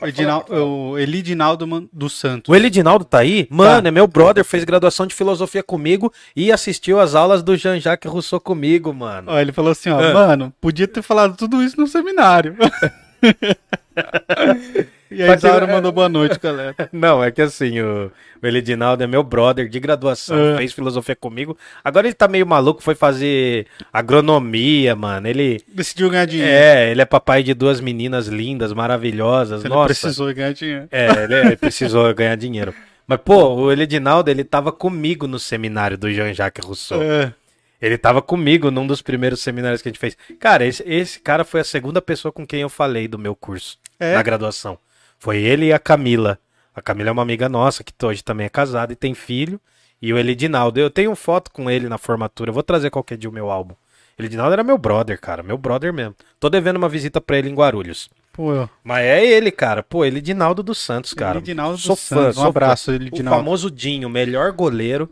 Edinal- o Elidinaldo dos Santos. O Elidinaldo tá aí? Mano, Tá. é meu brother, fez graduação de filosofia comigo e assistiu às aulas do Jean-Jacques Rousseau comigo, mano. Ó, ele falou assim, ó, Ah. mano, podia ter falado tudo isso no seminário. e aí Isaura eu- mandou boa noite, galera. Não, é que assim, o, o Elidinaldo é meu brother de graduação, É. fez filosofia comigo. Agora ele tá meio maluco, foi fazer agronomia, mano. Ele Decidiu ganhar dinheiro. é, ele é papai de duas meninas lindas, maravilhosas. Ele Nossa. precisou ganhar dinheiro. É, ele, ele precisou ganhar dinheiro. Mas, pô, o Elidinaldo, ele tava comigo no seminário do Jean-Jacques Rousseau. É. Ele tava comigo num dos primeiros seminários que a gente fez. Cara, esse, esse cara foi a segunda pessoa com quem eu falei do meu curso É? na graduação. Foi ele e a Camila. A Camila é uma amiga nossa que hoje também é casada e tem filho. E o Elidinaldo. Eu tenho foto com ele na formatura. Eu vou trazer qualquer dia o meu álbum. Elidinaldo era meu brother, cara. Meu brother mesmo. Tô devendo uma visita pra ele em Guarulhos. Pô, Mas é ele, cara. Pô, Elidinaldo dos Santos, cara. Elidinaldo dos sou fã, Santos. Um abraço. Elidinaldo. O famoso Dinho, melhor goleiro.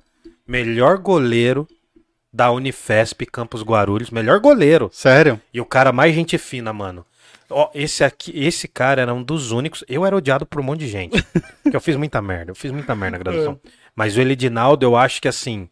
Melhor goleiro da Unifesp Campos Guarulhos. Melhor goleiro. sério? E o cara mais gente fina, mano. Ó, esse aqui, esse cara era um dos únicos. Eu era odiado por um monte de gente. porque eu fiz muita merda. Eu fiz muita merda na graduação. Mas o Elidinaldo, eu acho que assim.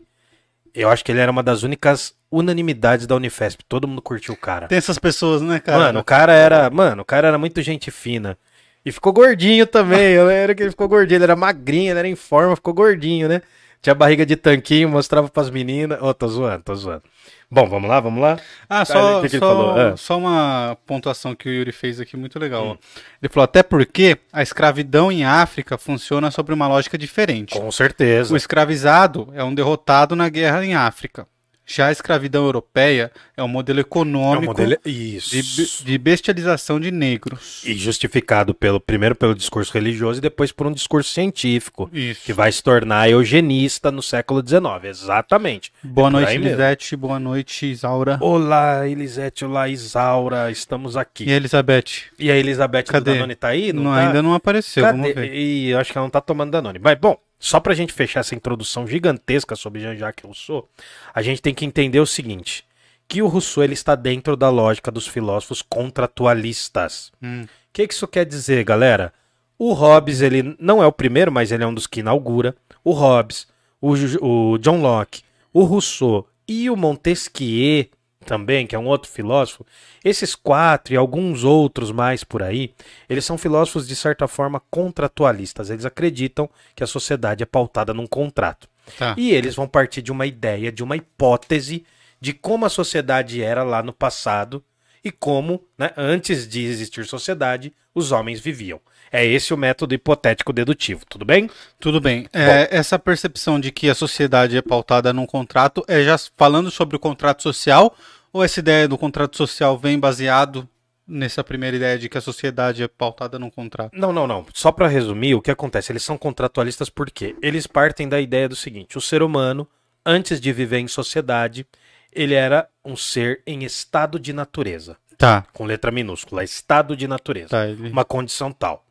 Eu acho que ele era uma das únicas unanimidades da Unifesp. Todo mundo curtiu o cara. Tem essas pessoas, né, cara? Mano, o cara era. Mano, o cara era muito gente fina. E ficou gordinho também. Eu lembro que ele ficou gordinho. Ele era magrinho, ele era em forma, ficou gordinho, né? Tinha barriga de tanquinho, mostrava pras meninas. Ô, tô zoando, tô zoando. Bom, vamos lá, vamos lá. Ah, Ah, só, que que só? Ah. só uma pontuação que o Yuri fez aqui muito legal. Hum. Ele falou, até porque a escravidão em África funciona sobre uma lógica diferente. Com certeza. O escravizado é um derrotado na guerra em África. Já a escravidão europeia é um modelo É um econômico modelo... de, de bestialização de negros. E justificado pelo primeiro pelo discurso religioso e depois por um discurso científico. Isso. Que vai se tornar eugenista no século XIX. Exatamente. Boa É noite, aí mesmo. Lisete. Boa noite, Isaura. Olá, Elisete, olá, Isaura, estamos aqui. E a Elizabeth? E a Elizabeth Cadê? do Danone tá aí? Não, tá? Ainda não apareceu, Cadê? vamos ver. E eu acho que ela não tá tomando Danone. Mas, bom, só pra gente fechar essa introdução gigantesca sobre Jean-Jacques Rousseau, a gente tem que entender o seguinte, que o Rousseau ele está dentro da lógica dos filósofos contratualistas. Hum. O que, que isso quer dizer, galera? O Hobbes, ele não é o primeiro, mas ele é um dos que inaugura. O Hobbes, o, o John Locke, o Rousseau e o Montesquieu também, que é um outro filósofo, esses quatro e alguns outros mais por aí, eles são filósofos de certa forma contratualistas. Eles acreditam que a sociedade é pautada num contrato. Tá. E eles vão partir de uma ideia, de uma hipótese de como a sociedade era lá no passado e como, né, antes de existir sociedade, os homens viviam. É esse o método hipotético dedutivo, tudo bem? Tudo bem. É, essa percepção de que a sociedade é pautada num contrato é já falando sobre o contrato social ou essa ideia do contrato social vem baseado nessa primeira ideia de que a sociedade é pautada num contrato? Não, não, não. Só para resumir, o que acontece? Eles são contratualistas porque eles partem da ideia do seguinte: o ser humano, antes de viver em sociedade, ele era um ser em estado de natureza, Tá. com letra minúscula, estado de natureza. Tá, ele... uma condição tal.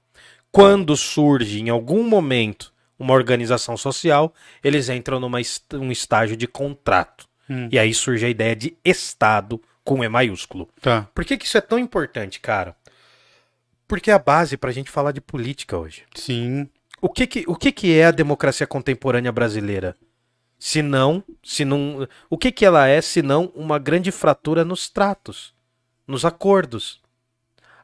Quando surge em algum momento uma organização social, eles entram num um estágio de contrato. Hum. E aí surge a ideia de Estado com E maiúsculo. Tá. Por que, que isso é tão importante, cara? Porque é a base pra gente falar de política hoje. Sim. O que, que, o que, que é a democracia contemporânea brasileira? Se não, se não, o que, que ela é se não uma grande fratura nos tratos, nos acordos?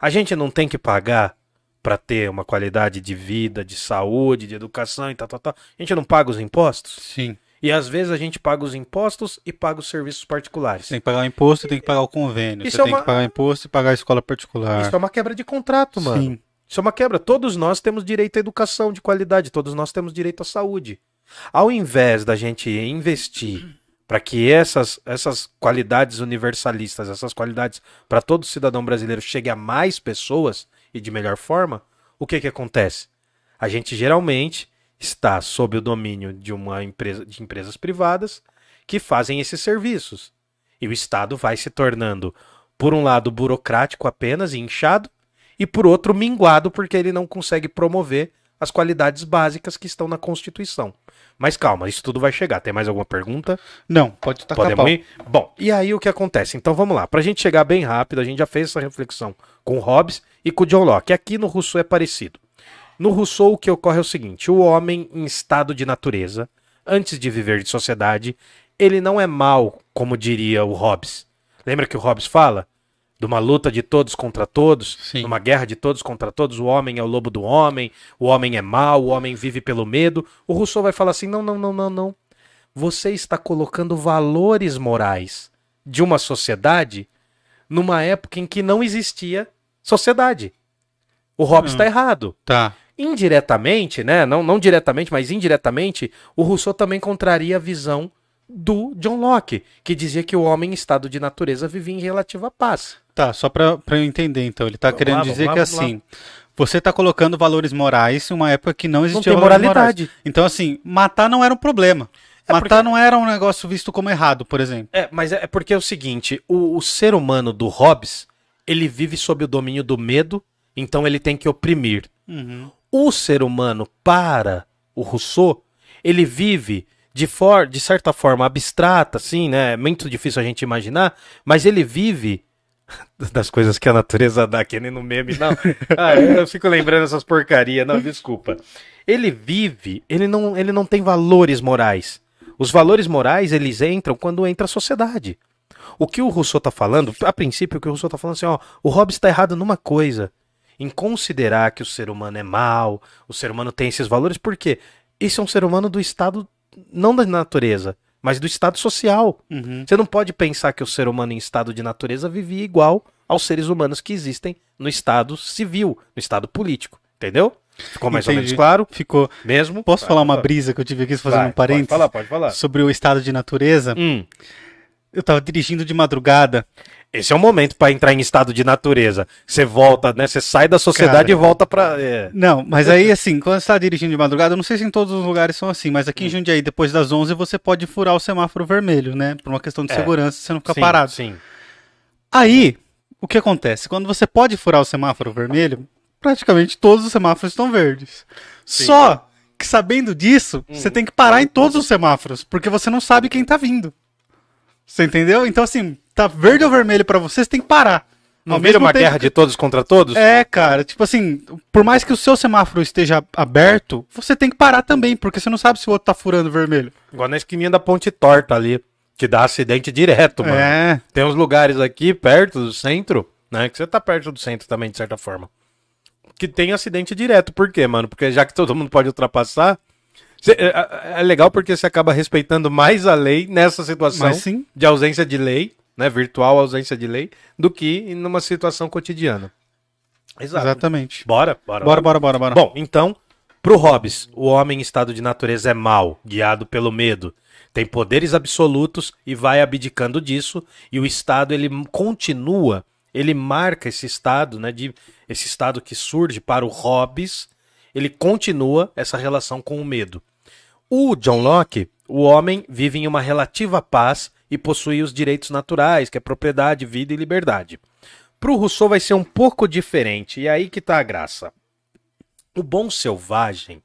A gente não tem que pagar para ter uma qualidade de vida, de saúde, de educação e tal, tal, tal. A gente não paga os impostos? Sim. E às vezes a gente paga os impostos e paga os serviços particulares. Tem que pagar o imposto e tem que pagar o convênio. Isso Você é tem uma- que pagar imposto e pagar a escola particular. Isso é uma quebra de contrato, mano. Sim. Isso é uma quebra. Todos nós temos direito à educação de qualidade, todos nós temos direito à saúde. Ao invés da gente investir para que essas, essas qualidades universalistas, essas qualidades para todo cidadão brasileiro chegue a mais pessoas e de melhor forma, o que que acontece? A gente geralmente está sob o domínio de uma empresa de empresas privadas que fazem esses serviços. E o Estado vai se tornando, por um lado, burocrático apenas e inchado, e por outro, minguado porque ele não consegue promover as qualidades básicas que estão na Constituição. Mas calma, isso tudo vai chegar. Tem mais alguma pergunta? Não, pode tacar Podemos ir? Bom, e aí o que acontece? Então vamos lá. Pra gente chegar bem rápido, a gente já fez essa reflexão com o Hobbes e com o John Locke. Aqui no Rousseau é parecido. No Rousseau o que ocorre é o seguinte: o homem em estado de natureza, antes de viver de sociedade, ele não é mal, como diria o Hobbes. Lembra que o Hobbes fala? De uma luta de todos contra todos, Sim. uma guerra de todos contra todos, o homem é o lobo do homem, o homem é mau, o homem vive pelo medo. O Rousseau vai falar assim: não, não, não, não, não você está colocando valores morais de uma sociedade numa época em que não existia sociedade. O Hobbes Hum. está errado. Tá. Indiretamente, né? Não, não diretamente, mas indiretamente, o Rousseau também contraria a visão do John Locke, que dizia que o homem em estado de natureza vivia em relativa paz. Tá, só pra, pra eu entender então. Ele tá Vamos querendo lá, dizer lá, que lá. assim. Você tá colocando valores morais em uma época que não Não existia tem valores moralidade. morais. Então, assim, matar não era um problema. É matar porque- não era um negócio visto como errado, por exemplo. É, mas é é porque é o seguinte, o, o ser humano do Hobbes, ele vive sob o domínio do medo, então ele tem que oprimir. O ser humano, para o Rousseau, ele vive de, for de certa forma abstrata, assim, né? É muito difícil a gente imaginar, mas ele vive das coisas que a natureza dá, que nem no meme, não. Ah, eu fico lembrando essas porcarias, não, desculpa. Ele vive, ele não, ele não tem valores morais. Os valores morais, eles entram quando entra a sociedade. O que o Rousseau tá falando, a princípio, o que o Rousseau tá falando assim, ó, o Hobbes tá errado numa coisa, em considerar que o ser humano é mau, o ser humano tem esses valores, porque esse é um ser humano do estado, não da natureza, mas do estado social. Uhum. Você não pode pensar que o ser humano em estado de natureza vivia igual aos seres humanos que existem no estado civil, no estado político. Entendeu? Ficou mais ou Entendi. menos claro? Ficou. Mesmo? Posso Vai, falar uma brisa que eu tive aqui fazendo Vai, um parênteses? Pode falar, pode falar. Sobre o estado de natureza. Hum, Eu tava dirigindo de madrugada. Esse é o momento para entrar em estado de natureza. Você volta, né? Você sai da sociedade Cara. e volta pra. é. Não, mas aí assim, quando você tá dirigindo de madrugada, eu não sei se em todos os lugares são assim, mas Hum. aqui em Jundiaí, depois das 11, você pode furar o semáforo vermelho, né? Por uma questão de É. segurança, você não fica Sim, parado. Sim. Aí, o que acontece? Quando você pode furar o semáforo vermelho, praticamente todos os semáforos estão verdes. Sim. Só que sabendo disso, Hum. você tem que parar em todos os semáforos, porque você não sabe quem tá vindo. Você entendeu? Então assim, tá verde ou vermelho pra você, você tem que parar. Não vira uma tempo guerra de todos contra todos? É, cara, tipo assim, por mais que o seu semáforo esteja aberto, você tem que parar também, porque você não sabe se o outro tá furando vermelho. Igual na esquininha da ponte torta ali, que dá acidente direto, mano. É, Tem uns lugares aqui perto do centro, né? Que você tá perto do centro também, de certa forma. Que tem acidente direto. Por quê, mano? Porque já que todo mundo pode ultrapassar. Cê- é, é- legal porque você acaba respeitando mais a lei nessa situação de ausência de lei, né? Virtual ausência de lei, do que numa situação cotidiana. Exato. Exatamente. Bora, bora. Bora, bora, bora, bora. Bom, então, pro Hobbes, o homem em estado de natureza é mau, guiado pelo medo. Tem poderes absolutos e vai abdicando disso, e o estado ele continua, ele marca esse estado, né, de esse estado que surge para o Hobbes, ele continua essa relação com o medo. O John Locke, o homem vive em uma relativa paz e possui os direitos naturais, que é propriedade, vida e liberdade. Pro Rousseau vai ser um pouco diferente, e é aí que tá a graça. O bom selvagem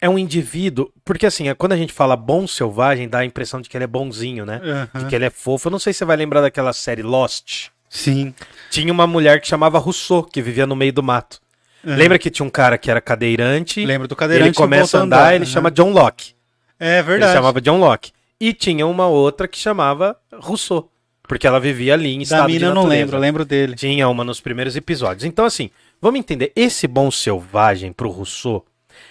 é um indivíduo. Porque assim, é- quando a gente fala bom selvagem, dá a impressão de que ele é bonzinho, né? De Aham. que ele é fofo. Eu não sei se você vai lembrar daquela série Lost. Sim. Tinha uma mulher que chamava Rousseau, que vivia no meio do mato. Aham. Lembra que tinha um cara que era cadeirante? Lembro do cadeirante Ele começa a andar, andar. ele Aham. chama John Locke. É Ele verdade. chamava John Locke. E tinha uma outra que chamava Rousseau. Porque ela vivia ali em Da estado de mina eu não lembro, eu lembro dele. Tinha uma nos primeiros episódios. Então, assim, vamos entender. Esse bom selvagem pro Rousseau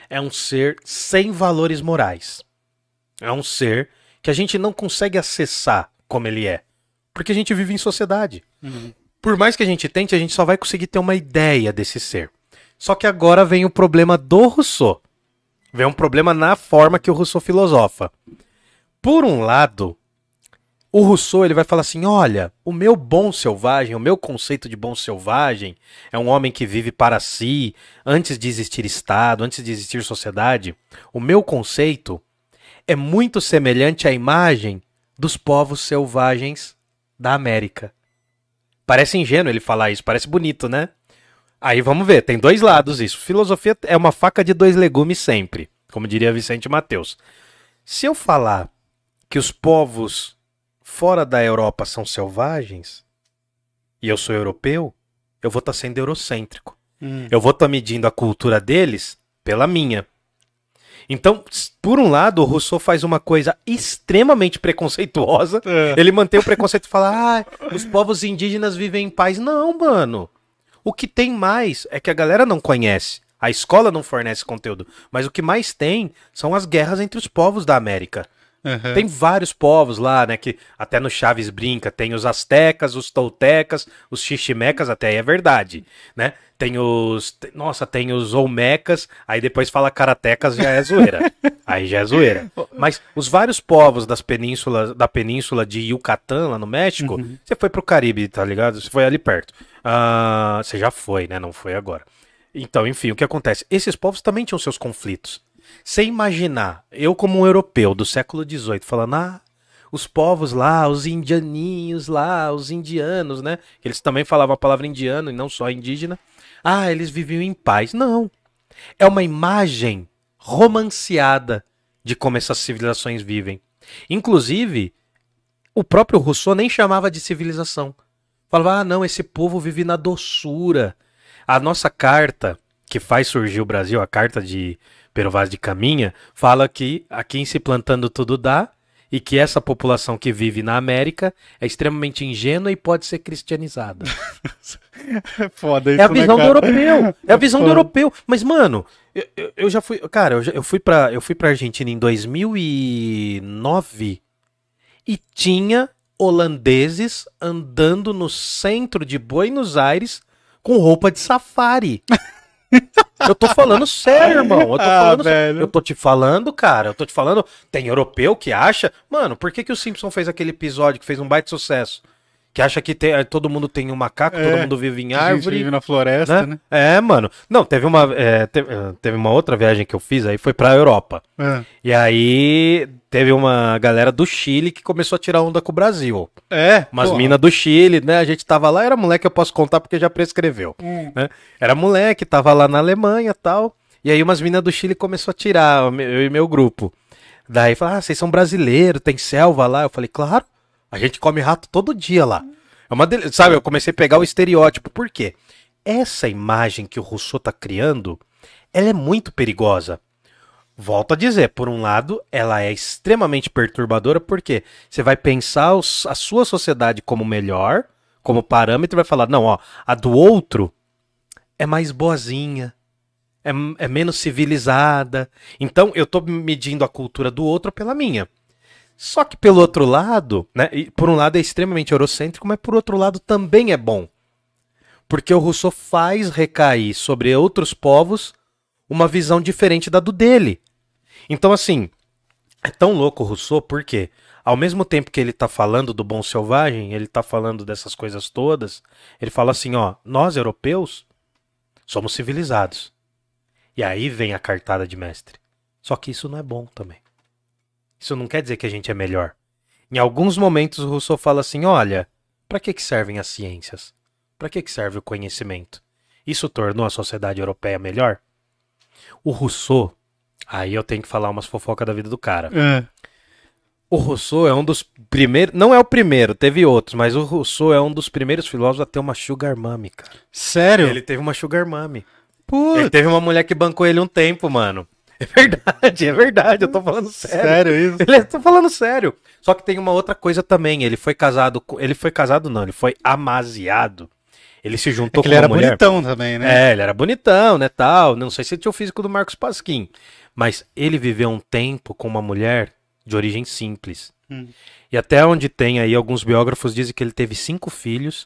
é um ser sem valores morais. É um ser que a gente não consegue acessar como ele é. Porque a gente vive em sociedade. Uhum. Por mais que a gente tente, a gente só vai conseguir ter uma ideia desse ser. Só que agora vem o problema do Rousseau. Vem um problema na forma que o Rousseau filosofa. Por um lado, o Rousseau ele vai falar assim: olha, o meu bom selvagem, o meu conceito de bom selvagem é um homem que vive para si, antes de existir Estado, antes de existir sociedade. O meu conceito é muito semelhante à imagem dos povos selvagens da América. Parece ingênuo ele falar isso, parece bonito, né? Aí vamos ver, tem dois lados isso. Filosofia é uma faca de dois legumes sempre, como diria Vicente Mateus. Se eu falar que os povos fora da Europa são selvagens e eu sou europeu, eu vou estar sendo eurocêntrico. Hum. Eu vou estar medindo a cultura deles pela minha. Então, por um lado, o Rousseau faz uma coisa extremamente preconceituosa. É. Ele mantém o preconceito e fala: ah, os povos indígenas vivem em paz. Não, mano. O que tem mais é que a galera não conhece. A escola não fornece conteúdo. Mas o que mais tem são as guerras entre os povos da América. Aham. Tem vários povos lá, né? Que até no Chaves brinca. Tem os astecas, os toltecas, os xiximecas, até aí é verdade, né? Tem os. Nossa, tem os olmecas, aí depois fala karatecas, já é zoeira. aí já é zoeira. Mas os vários povos das penínsulas, da península de Yucatán, lá no México, você foi pro Caribe, tá ligado? Você foi ali perto. Ah, você já foi, né? Não foi agora. Então, enfim, o que acontece? Esses povos também tinham seus conflitos. Você imaginar, eu como um europeu do século XVIII, falando, ah, os povos lá, os indianinhos lá, os indianos, né? Eles também falavam a palavra indiano e não só indígena. Ah, eles viviam em paz. Não. É uma imagem romanceada de como essas civilizações vivem. Inclusive, o próprio Rousseau nem chamava de civilização. Falava, ah, não, esse povo vive na doçura. A nossa carta, que faz surgir o Brasil, a carta de Pero Vaz de Caminha, fala que aqui em se plantando tudo dá e que essa população que vive na América é extremamente ingênua e pode ser cristianizada. É foda isso, É a né, visão do cara? europeu. É a visão do foda. europeu. Mas, mano, eu, eu- eu já fui. Cara, eu, já- eu fui pra, eu fui pra Argentina em 2009 e tinha holandeses andando no centro de Buenos Aires com roupa de safari. Eu tô falando sério, irmão. Eu tô Ah, falando sério. Eu tô te falando, cara. Eu tô te falando. Tem europeu que acha. Mano, por que, que o Simpson fez aquele episódio que fez um baita sucesso? Que acha que tem- todo mundo tem um macaco, É, todo mundo vive em árvore. vive na floresta, né? É, mano. Não, teve uma, é, teve, eh, teve uma outra viagem que eu fiz, aí foi pra Europa. É. E aí teve uma galera do Chile que começou a tirar onda com o Brasil. É, Umas minas do Chile, né? A gente tava lá, era moleque, eu posso contar porque já prescreveu. Hum. né? Era moleque, tava lá na Alemanha e tal. E aí umas minas do Chile começou a tirar, eu e meu grupo. Daí falaram, ah, vocês são brasileiros, tem selva lá. Eu falei, claro, a gente come rato todo dia lá. É uma Sabe, eu comecei a pegar o estereótipo. Por quê? Essa imagem que o Rousseau tá criando, ela é muito perigosa. Volto a dizer, por um lado, ela é extremamente perturbadora, porque você vai pensar os- a sua sociedade como melhor, como parâmetro, e vai falar, não, ó, a do outro é mais boazinha, é, é menos civilizada. Então eu tô medindo a cultura do outro pela minha. Só que pelo outro lado, né, por um lado é extremamente eurocêntrico, mas por outro lado também é bom. Porque o Rousseau faz recair sobre outros povos uma visão diferente da do dele. Então, assim, é tão louco o Rousseau porque, ao mesmo tempo que ele tá falando do bom selvagem, ele tá falando dessas coisas todas, ele fala assim, ó, nós europeus somos civilizados. E aí vem a cartada de mestre. Só que isso não é bom também. Isso não quer dizer que a gente é melhor. Em alguns momentos o Rousseau fala assim, olha, para que que servem as ciências? Para que que serve o conhecimento? Isso tornou a sociedade europeia melhor? O Rousseau, aí eu tenho que falar umas fofocas da vida do cara. É. O Rousseau é um dos primeiros, não é o primeiro, teve outros, mas o Rousseau é um dos primeiros filósofos a ter uma sugar mommy, cara. Sério? Ele teve uma sugar mommy. Putz, Ele teve uma mulher que bancou ele um tempo, mano. É verdade, é verdade, eu tô falando sério. sério isso? Ele tô falando sério. Só que tem uma outra coisa também, ele foi casado ele foi casado não, ele foi amaziado. Ele se juntou É com ele uma era mulher. bonitão também, né? É, ele era bonitão, né, tal. Não sei se ele tinha o físico do Marcos Pasquim, mas ele viveu um tempo com uma mulher de origem simples. Hum. E até onde tem aí alguns biógrafos dizem que ele teve cinco filhos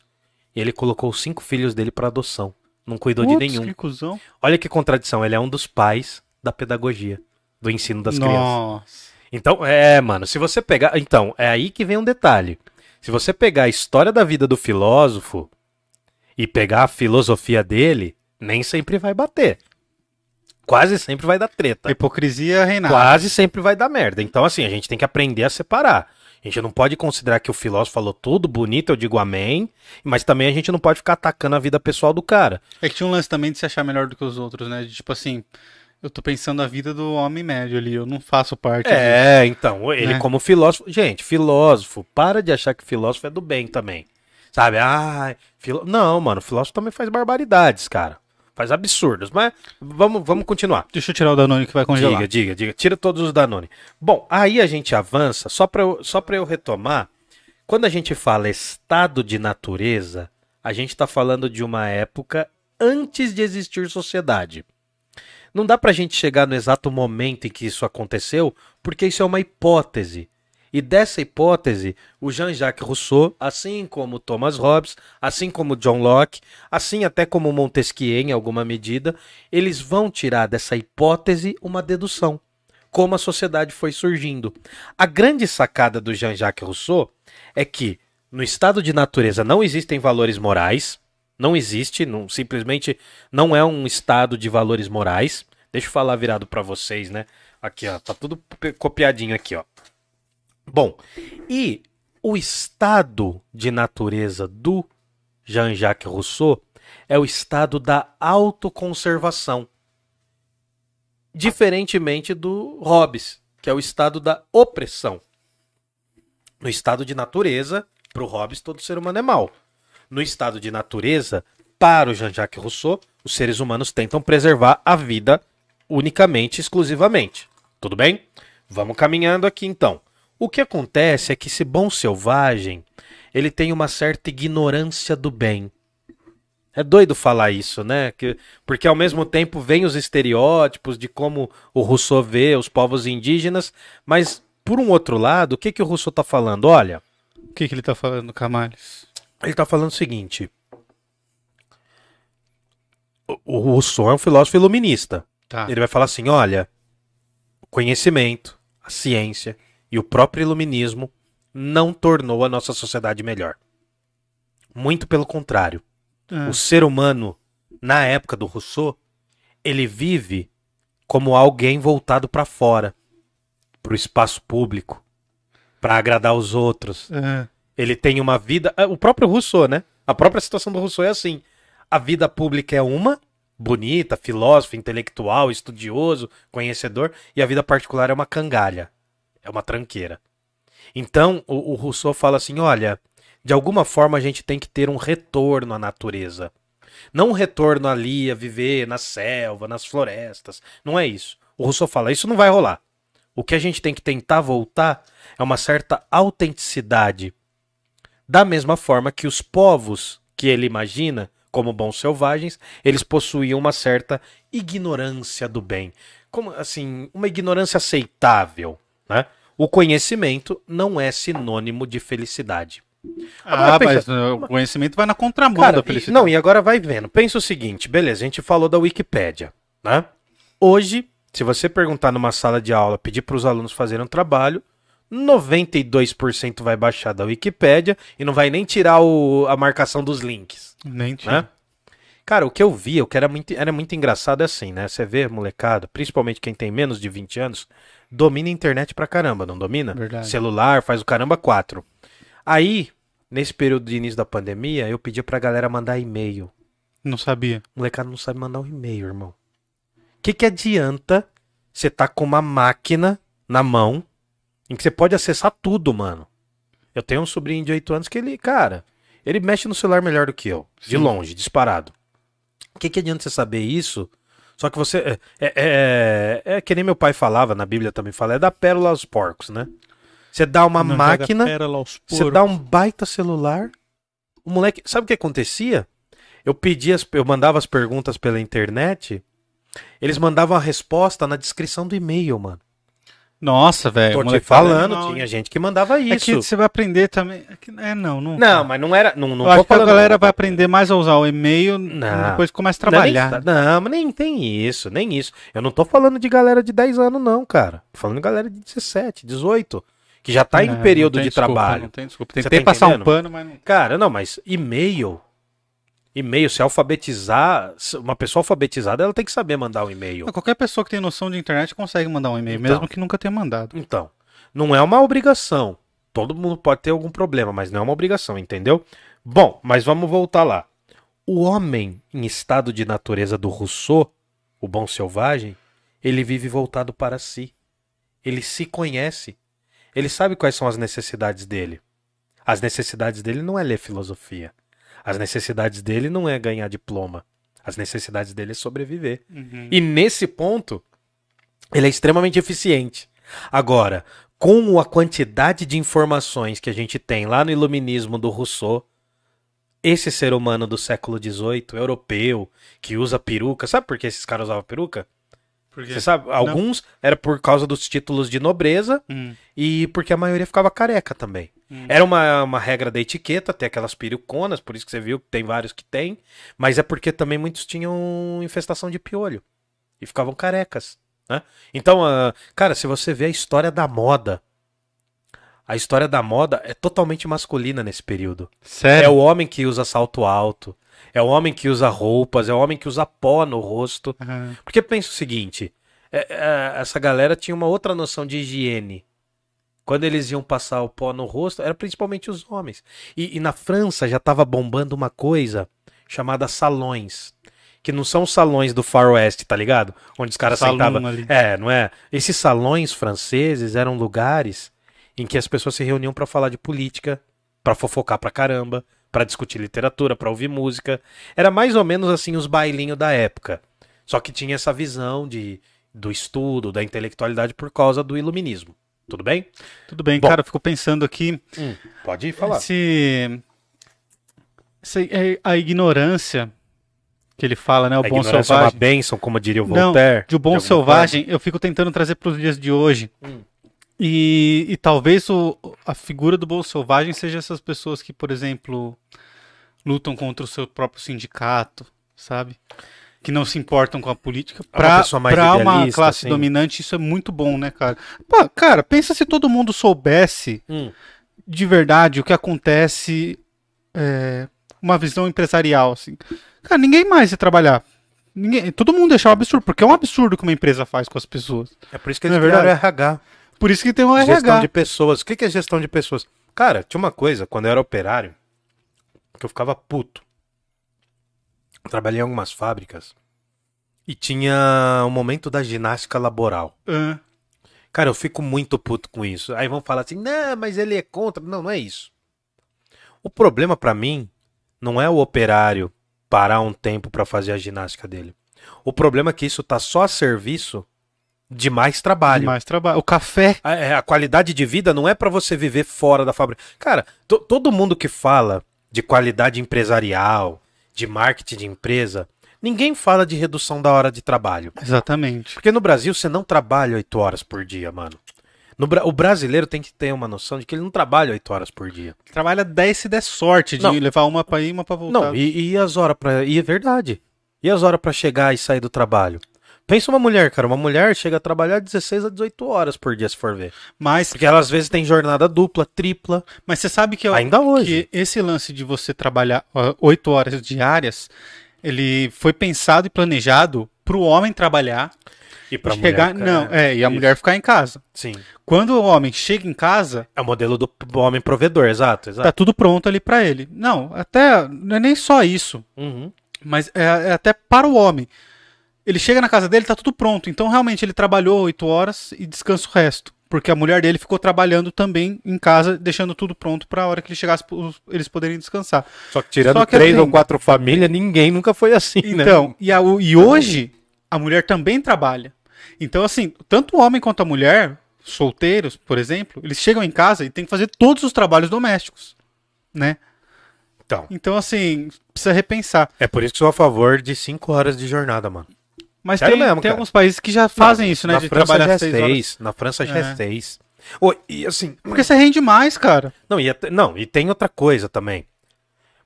e ele colocou os cinco filhos dele para adoção. Não cuidou de nenhum. que cuzão. Olha que contradição, ele é um dos pais da pedagogia, do ensino das crianças. Nossa. Então, é, mano, se você pegar. Então, é aí que vem um detalhe. Se você pegar a história da vida do filósofo e pegar a filosofia dele, nem sempre vai bater. Quase sempre vai dar treta. Hipocrisia reinava. Quase sempre vai dar merda. Então, assim, a gente tem que aprender a separar. A gente não pode considerar que o filósofo falou tudo bonito, eu digo amém, mas também a gente não pode ficar atacando a vida pessoal do cara. É que tinha um lance também de se achar melhor do que os outros, né? De, tipo assim, eu tô pensando a vida do homem médio ali, eu não faço parte disso. É, então, ele Né? como filósofo. Gente, filósofo, para de achar que filósofo é do bem também. Sabe? Ah, filo... não, mano, filósofo também faz barbaridades, cara. Faz absurdos, mas vamos, vamos continuar. Deixa eu tirar o Danone que vai congelar. Diga, diga, diga. Tira todos os Danone. Bom, aí a gente avança, só para eu, só pra eu retomar. Quando a gente fala estado de natureza, a gente está falando de uma época antes de existir sociedade. Não dá pra gente chegar no exato momento em que isso aconteceu, porque isso é uma hipótese. E dessa hipótese, o Jean-Jacques Rousseau, assim como Thomas Hobbes, assim como John Locke, assim até como Montesquieu em alguma medida, eles vão tirar dessa hipótese uma dedução, como a sociedade foi surgindo. A grande sacada do Jean-Jacques Rousseau é que no estado de natureza não existem valores morais, não existe, não, simplesmente não é um estado de valores morais. Deixa eu falar virado para vocês, né? Aqui, ó, tá tudo copiadinho aqui, ó. Bom, e o estado de natureza do Jean-Jacques Rousseau é o estado da autoconservação. Diferentemente do Hobbes, que é o estado da opressão. No estado de natureza, para o Hobbes, todo ser humano é mau. No estado de natureza, para o Jean-Jacques Rousseau, os seres humanos tentam preservar a vida unicamente, exclusivamente. Tudo bem? Vamos caminhando aqui então. O que acontece é que esse bom selvagem, ele tem uma certa ignorância do bem. É doido falar isso, né? Que, porque ao mesmo tempo vem os estereótipos de como o Rousseau vê os povos indígenas, mas por um outro lado, o que, que o Rousseau está falando? Olha, O que, que ele tá falando, Camales? Ele está falando o seguinte: o, Rousseau é um filósofo iluminista. Tá. Ele vai falar assim: olha, o conhecimento, a ciência e o próprio iluminismo não tornou a nossa sociedade melhor. Muito pelo contrário. Ah, O ser humano, na época do Rousseau, ele vive como alguém voltado para fora, para o espaço público, para agradar os outros. ah, Ele tem uma vida. ah, O próprio Rousseau, né? A própria situação do Rousseau é assim. A vida pública é uma, bonita, filósofo, intelectual, estudioso, conhecedor, e a vida particular é uma cangalha. É uma tranqueira. Então, o, o Rousseau fala assim: olha, de alguma forma a gente tem que ter um retorno à natureza. Não um retorno ali a viver na selva, nas florestas. Não é isso. O Rousseau fala, isso não vai rolar. O que a gente tem que tentar voltar é uma certa autenticidade. Da mesma forma que os povos que ele imagina como bons selvagens, eles possuíam uma certa ignorância do bem. Como assim, uma ignorância aceitável, né? O conhecimento não é sinônimo de felicidade. ah, Agora, pensa- mas uh, o conhecimento vai na contramão Cara, da e- felicidade. não, e agora vai vendo. Pensa o seguinte, beleza, a gente falou da Wikipédia, né? Hoje, se você perguntar numa sala de aula, pedir para os alunos fazerem um trabalho, 92% vai baixar da Wikipédia e não vai nem tirar o- a marcação dos links, Nem tinha. né? Cara, o que eu via, o que era muito, era muito engraçado é assim, né? Você vê, molecada, principalmente quem tem menos de 20 anos, domina a internet pra caramba, não domina? Verdade. Celular, faz o caramba 4. Aí, nesse período de início da pandemia, eu pedi pra galera mandar e-mail. Não sabia. O molecada não sabe mandar um e-mail, irmão. O que, que adianta você tá com uma máquina na mão em que você pode acessar tudo, mano? Eu tenho um sobrinho de 8 anos que ele, cara, ele mexe no celular melhor do que eu. De Sim. longe, disparado. O que, que adianta você saber isso? Só que você. É, é, é, é que nem meu pai falava, na Bíblia também fala, é da pérola aos porcos, né? Você dá uma Não máquina. pérola aos Você dá um baita celular. O moleque. Sabe o que acontecia? Eu pedia, eu mandava as perguntas pela internet. Eles mandavam a resposta na descrição do e-mail, mano. Nossa, velho. Tô te falando, é animal, tinha gente que mandava É isso. que você vai aprender também. É, é, não, não. Não, mas não era. Não, não Eu acho que a galera vai aprender mais a usar o e-mail Não. depois começa a Não, é nem- trabalhar. Não, mas nem tem isso, nem isso. Eu não tô falando de galera de 10 anos, não, cara. Tô falando de galera de 17, 18, que já tá Não, em não período de desculpa, trabalho. Não tem desculpa. Tentei passar um pano, mas não. Cara, não, mas e-mail. E-mail, se alfabetizar, uma pessoa alfabetizada, ela tem que saber mandar um e-mail. Qualquer pessoa que tem noção de internet consegue mandar um e-mail, Então. mesmo que nunca tenha mandado. Então, não é uma obrigação. Todo mundo pode ter algum problema, mas não é uma obrigação, entendeu? Bom, mas vamos voltar lá. O homem em estado de natureza do Rousseau, o bom selvagem, ele vive voltado para si. Ele se conhece. Ele sabe quais são as necessidades dele. As necessidades dele não é ler filosofia. As necessidades dele não é ganhar diploma. As necessidades dele é sobreviver. E nesse ponto, ele é extremamente eficiente. Agora, com a quantidade de informações que a gente tem lá no Iluminismo do Rousseau, esse ser humano do século XVIII, europeu, que usa peruca, sabe por que esses caras usavam peruca? Você sabe? Alguns era por causa dos títulos de nobreza Hum. E porque a maioria ficava careca também. Hum. Era uma, uma regra da etiqueta, ter aquelas peruconas, por isso que você viu que tem vários que tem, mas é porque também muitos tinham infestação de piolho e ficavam carecas. Né? Então, ah, cara, se você vê a história da moda, a história da moda é totalmente masculina nesse período. É Sério? o homem que usa salto alto, é o homem que usa roupas, é o homem que usa pó no rosto. Ah, Porque pensa o seguinte: é- é, essa galera tinha uma outra noção de higiene. Quando eles iam passar o pó no rosto, era principalmente os homens. E, e na França já estava bombando uma coisa chamada salões. Que não são os salões do Far West, tá ligado? Onde os caras sentavam. É, não é? Esses salões franceses eram lugares em que as pessoas se reuniam pra falar de política, pra fofocar pra caramba, pra discutir literatura, pra ouvir música. Era mais ou menos assim os bailinhos da época. Só que tinha essa visão de, do estudo, da intelectualidade por causa do iluminismo. Tudo bem? tudo bem, Bom. cara. Eu fico pensando aqui. pode falar. Se, se é a ignorância que ele fala, né? O A bom ignorância é uma selvagem. bênção, como diria o Não, Voltaire. de o bom alguma selvagem, eu fico tentando trazer para os dias de hoje. Hum. E, e talvez o, a figura do bom selvagem seja essas pessoas que, por exemplo, lutam contra o seu próprio sindicato, sabe? Que não se importam com a política. É uma uma classe assim. dominante, isso é muito bom, né, cara? Pô, cara, pensa se todo mundo soubesse Hum. de verdade o que acontece, é, uma visão empresarial, assim. Cara, ninguém mais ia trabalhar. Ninguém, todo mundo deixava absurdo, porque é um absurdo que uma empresa faz com as pessoas. É por isso que Não eles é criaram? RH. Por isso que tem um Gestão RH. de pessoas. O que é gestão de pessoas? Cara, tinha uma coisa, quando eu era operário, que eu ficava puto. Trabalhei em algumas fábricas e tinha o momento da ginástica laboral. Ah, Cara, eu fico muito puto com isso. Aí vão falar assim, não, mas ele é contra. Não, não é isso. O problema pra mim não é o operário parar um tempo pra fazer a ginástica dele. O problema é que isso tá só a serviço de mais trabalho. Mais trabalho. O café. A, é, a qualidade de vida não é pra você viver fora da fábrica. Cara, to- todo mundo que fala de qualidade empresarial, de marketing de empresa, ninguém fala de redução da hora de trabalho. Exatamente. Porque no Brasil você não trabalha oito horas por dia, mano. No o brasileiro tem que ter uma noção de que ele não trabalha oito horas por dia. Trabalha 10 se der sorte de Não. levar uma pra ir, uma pra voltar. Não, e, e as horas pra. E é verdade. E as horas pra chegar e sair do trabalho? Pensa uma mulher, cara. Uma mulher chega a trabalhar 16 a 18 horas por dia, se for ver. Mas, Porque ela às vezes tem jornada dupla, tripla. mas você sabe que, eu- Ainda hoje. que esse lance de você trabalhar ó, 8 horas diárias, ele foi pensado e planejado pro homem trabalhar E pra chegar. mulher, não, é, e a isso. mulher ficar em casa. Sim. Quando o homem chega em casa, É o modelo do homem provedor, exato, exato. tá tudo pronto ali pra ele. Não, até não é nem só isso, Uhum. mas é, é até para o homem. Ele chega na casa dele, tá tudo pronto. Então realmente ele trabalhou 8 horas e descansa o resto. Porque a mulher dele ficou trabalhando também em casa, deixando tudo pronto pra hora que ele chegasse, eles poderem descansar. Só que tirando Só que três assim- ou quatro famílias, ninguém nunca foi assim, né? Então, e, a- e hoje a mulher também trabalha. Então, assim, tanto o homem quanto a mulher, solteiros, por exemplo, eles chegam em casa e têm que fazer todos os trabalhos domésticos, né? Então, Então, assim, precisa repensar. é por isso que sou a favor de cinco horas de jornada, mano. Mas Sério tem, mesmo, tem alguns países que já fazem isso, né? Na de França trabalhar já é seis seis. Na França já é, É. seis. Ô, e assim, Porque você rende mais, cara. Não e, não, e tem outra coisa também.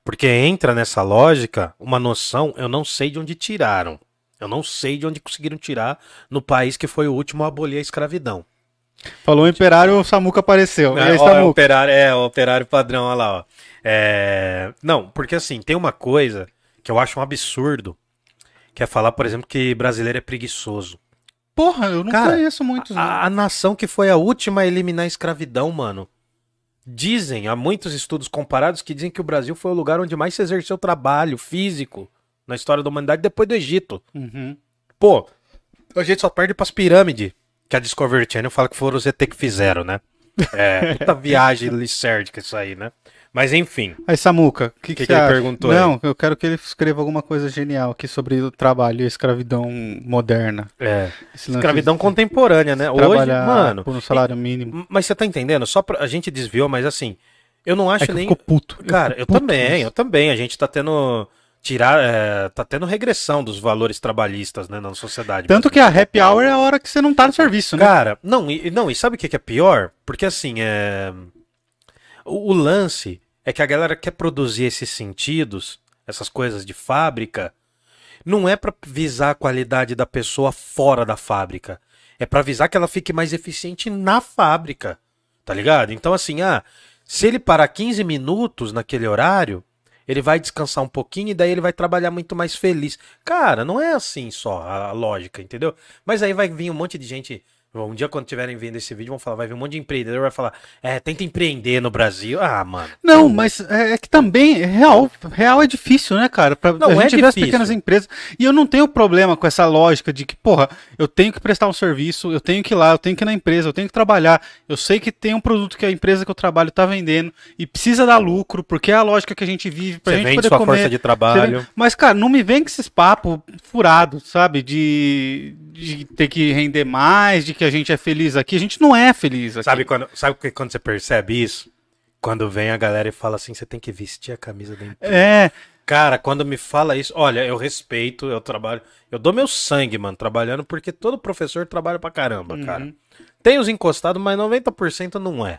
Porque entra nessa lógica uma noção, eu não sei de onde tiraram. Eu não sei de onde conseguiram tirar no país que foi o último a abolir a escravidão. Falou o imperário, o Samuca apareceu. E aí, É, ó, é, o Samuca? operário, é, o operário padrão, olha lá, ó. É, não, porque assim, tem uma coisa que eu acho um absurdo, que é falar, por exemplo, que brasileiro é preguiçoso. Porra, eu não Cara, conheço muitos. A, a nação que foi a última a eliminar a escravidão, mano. Dizem, há muitos estudos comparados que dizem que o Brasil foi o lugar onde mais se exerceu trabalho físico na história da humanidade depois do Egito. Uhum. Pô, a gente só perde pras pirâmides. Que a Discovery Channel fala que foram os ET que fizeram, né? É, puta viagem licérdica isso aí, né? Mas enfim. Aí, Samuca, o que, Que que, que ele perguntou Não, eu quero que ele escreva alguma coisa genial aqui sobre o trabalho e a escravidão moderna. É, escravidão de contemporânea, né? Hoje, mano. por um salário mínimo. Mas você tá entendendo? Só pra, a gente desviou, mas assim, eu não acho É eu nem. puto. Cara, fico eu puto também, eu também. A gente tá tendo. Tirar. é, tá tendo regressão dos valores trabalhistas, né, na sociedade. Tanto que a happy hour é a hora que você não tá no serviço, né? Cara, não, e, não, e sabe o que que é pior? Porque assim, é. O, o lance é que a galera quer produzir esses sentidos, essas coisas de fábrica, não é pra visar a qualidade da pessoa fora da fábrica. É pra visar que ela fique mais eficiente na fábrica. Tá ligado? Então, assim, ah, se ele parar 15 minutos naquele horário, ele vai descansar um pouquinho e daí ele vai trabalhar muito mais feliz. Cara, não é assim só a lógica, entendeu? Mas aí vai vir um monte de gente. Um dia, quando tiverem vendo esse vídeo, vão falar, vai vir um monte de empreendedor vai falar, é, tenta empreender no Brasil. Ah, mano. Não, mas é, é que também, é real, real é difícil, né, cara? Pra, Não, a é gente as difícil. pequenas empresas. E eu não tenho problema com essa lógica de que, porra, eu tenho que prestar um serviço, eu tenho que ir lá, eu tenho que ir na empresa, eu tenho que trabalhar. Eu sei que tem um produto que a empresa que eu trabalho tá vendendo e precisa dar lucro, porque é a lógica que a gente vive pra Você gente vende poder sua comer. força de trabalho. Mas, cara, não me vem com esses papos furados, sabe? De, de ter que render mais, de que a gente é feliz aqui. A gente não é feliz aqui. Sabe quando, sabe que- quando você percebe isso? Quando vem a galera e fala assim, você tem que vestir a camisa da empresa. É, Cara, quando me fala isso, olha, eu respeito, eu trabalho, eu dou meu sangue, mano, trabalhando, porque todo professor trabalha pra caramba, Uhum. cara. Tem os encostados, mas 90% não é.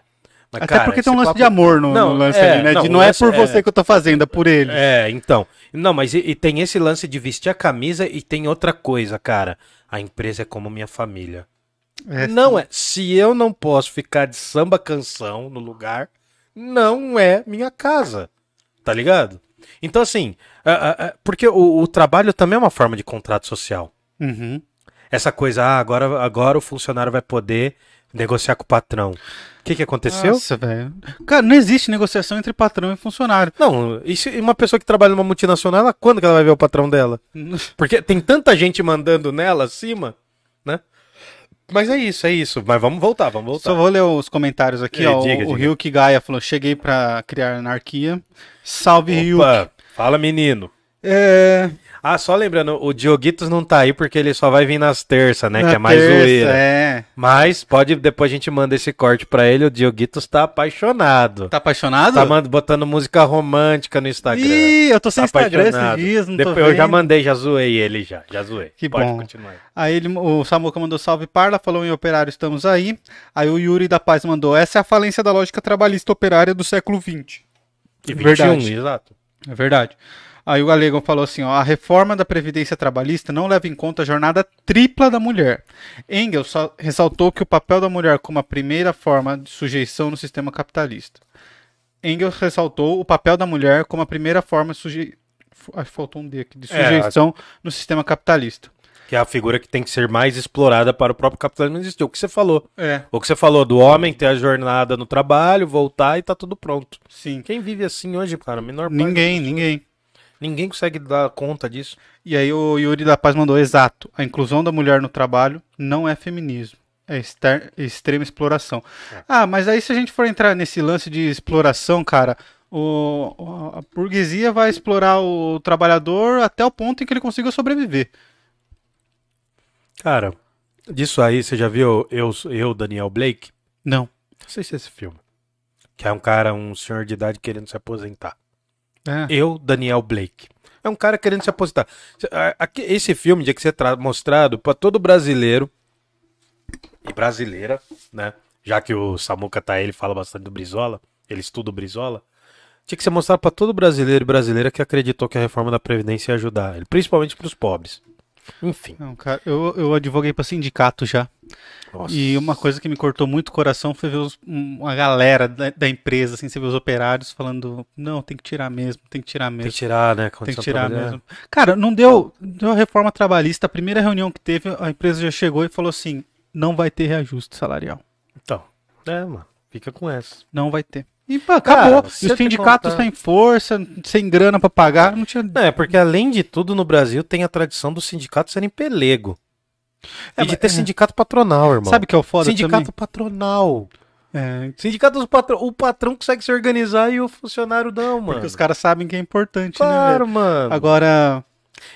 Mas, até cara, porque tem um lance papo- de amor no, Não, no lance é, ali, né? não, de não é por é- você que eu tô fazendo, é por ele. É, então. Não, mas e, e tem esse lance de vestir a camisa e tem outra coisa, cara. A empresa é como minha família. É, não é. Se eu não posso ficar de samba canção no lugar, não é minha casa. Tá ligado? Então, assim, porque o, o trabalho também é uma forma de contrato social. Uhum. Essa coisa, ah, agora, agora o funcionário vai poder negociar com o patrão. O que, que aconteceu? Nossa, velho. Cara, não existe negociação entre patrão e funcionário. Não, e se uma pessoa que trabalha numa multinacional, ela, quando que ela vai ver o patrão dela? Porque tem tanta gente mandando nela acima? Mas é isso, é isso. Mas vamos voltar, vamos voltar. Só vou ler os comentários aqui, É, ó. diga, o. Ryuk Gaia falou: cheguei pra criar anarquia. Salve, Ryuk. Opa, fala menino. É, Ah, só lembrando, o Dioguitos não tá aí porque ele só vai vir nas terças, né? na que é mais terça, zoeira. É. Mas pode, depois a gente manda esse corte pra ele, o Dioguitos tá apaixonado. Tá apaixonado? Tá botando música romântica no Instagram. Ih, eu tô sem Tá Instagram esses dias, não Depois tô eu já vendo. mandei, já zoei ele já, já zoei. Que Pode bom. continuar. Aí ele, o Samuca mandou salve Parla, falou em operário, estamos aí. Aí o Yuri da Paz mandou: essa é a falência da lógica trabalhista operária do século XX. E Verdade. 21, exato. É verdade. Aí o Galego falou assim: ó, a reforma da Previdência Trabalhista não leva em conta a jornada tripla da mulher. Engels ressaltou que o papel da mulher como a primeira forma de sujeição no sistema capitalista. Engels ressaltou o papel da mulher como a primeira forma de sujeição. Faltou um D aqui, de É, sujeição no sistema capitalista. Que é a figura que tem que ser mais explorada para o próprio capitalismo existir. O que você falou. É, O que você falou do homem ter a jornada no trabalho, voltar e tá tudo pronto. sim. Quem vive assim hoje, cara? Menor parte Ninguém, das ninguém. Ninguém consegue dar conta disso. E aí o Yuri da Paz mandou exato. A inclusão da mulher no trabalho não é feminismo. É extrema exploração. Ah, mas aí se a gente for entrar nesse lance de exploração, cara, o- a burguesia vai explorar o trabalhador até o ponto em que ele consiga sobreviver. Cara, disso aí, você já viu eu, eu Daniel Blake? Não. Não sei se é esse filme. Que é um cara, um senhor de idade querendo se aposentar. É. Eu, Daniel Blake. É um cara querendo se aposentar. Esse filme tinha que ser tra- mostrado para todo brasileiro e brasileira, né? Já que o Samuca tá aí, ele fala bastante do Brizola, ele estuda o Brizola. Tinha que ser mostrado para todo brasileiro e brasileira que acreditou que a reforma da Previdência ia ajudar principalmente para os pobres. Enfim. Não, cara, eu, eu advoguei pra sindicato já. Nossa. E uma coisa que me cortou muito o coração foi ver os- um- uma galera da, da empresa, assim, você vê os operários falando, não, tem que tirar mesmo, tem que tirar Tem mesmo. que tirar, né? Tem que condição tirar mesmo. Cara, não deu, deu a reforma trabalhista. A primeira reunião que teve, a empresa já chegou e falou assim: não vai ter reajuste salarial. Então, é, mano, fica com essa. Não vai ter. E pá, Cara, acabou. se e os sindicatos contar- sem força, sem grana pra pagar, não tinha. É, porque além de tudo no Brasil tem a tradição dos sindicatos serem pelego. É, e de ter é. sindicato patronal, irmão. Sabe que é o foda Sindicato patronal. também? É, Sindicato dos patrão. O patrão consegue se organizar e o funcionário não, mano. porque os caras sabem que é importante, né, Claro, mano. Agora,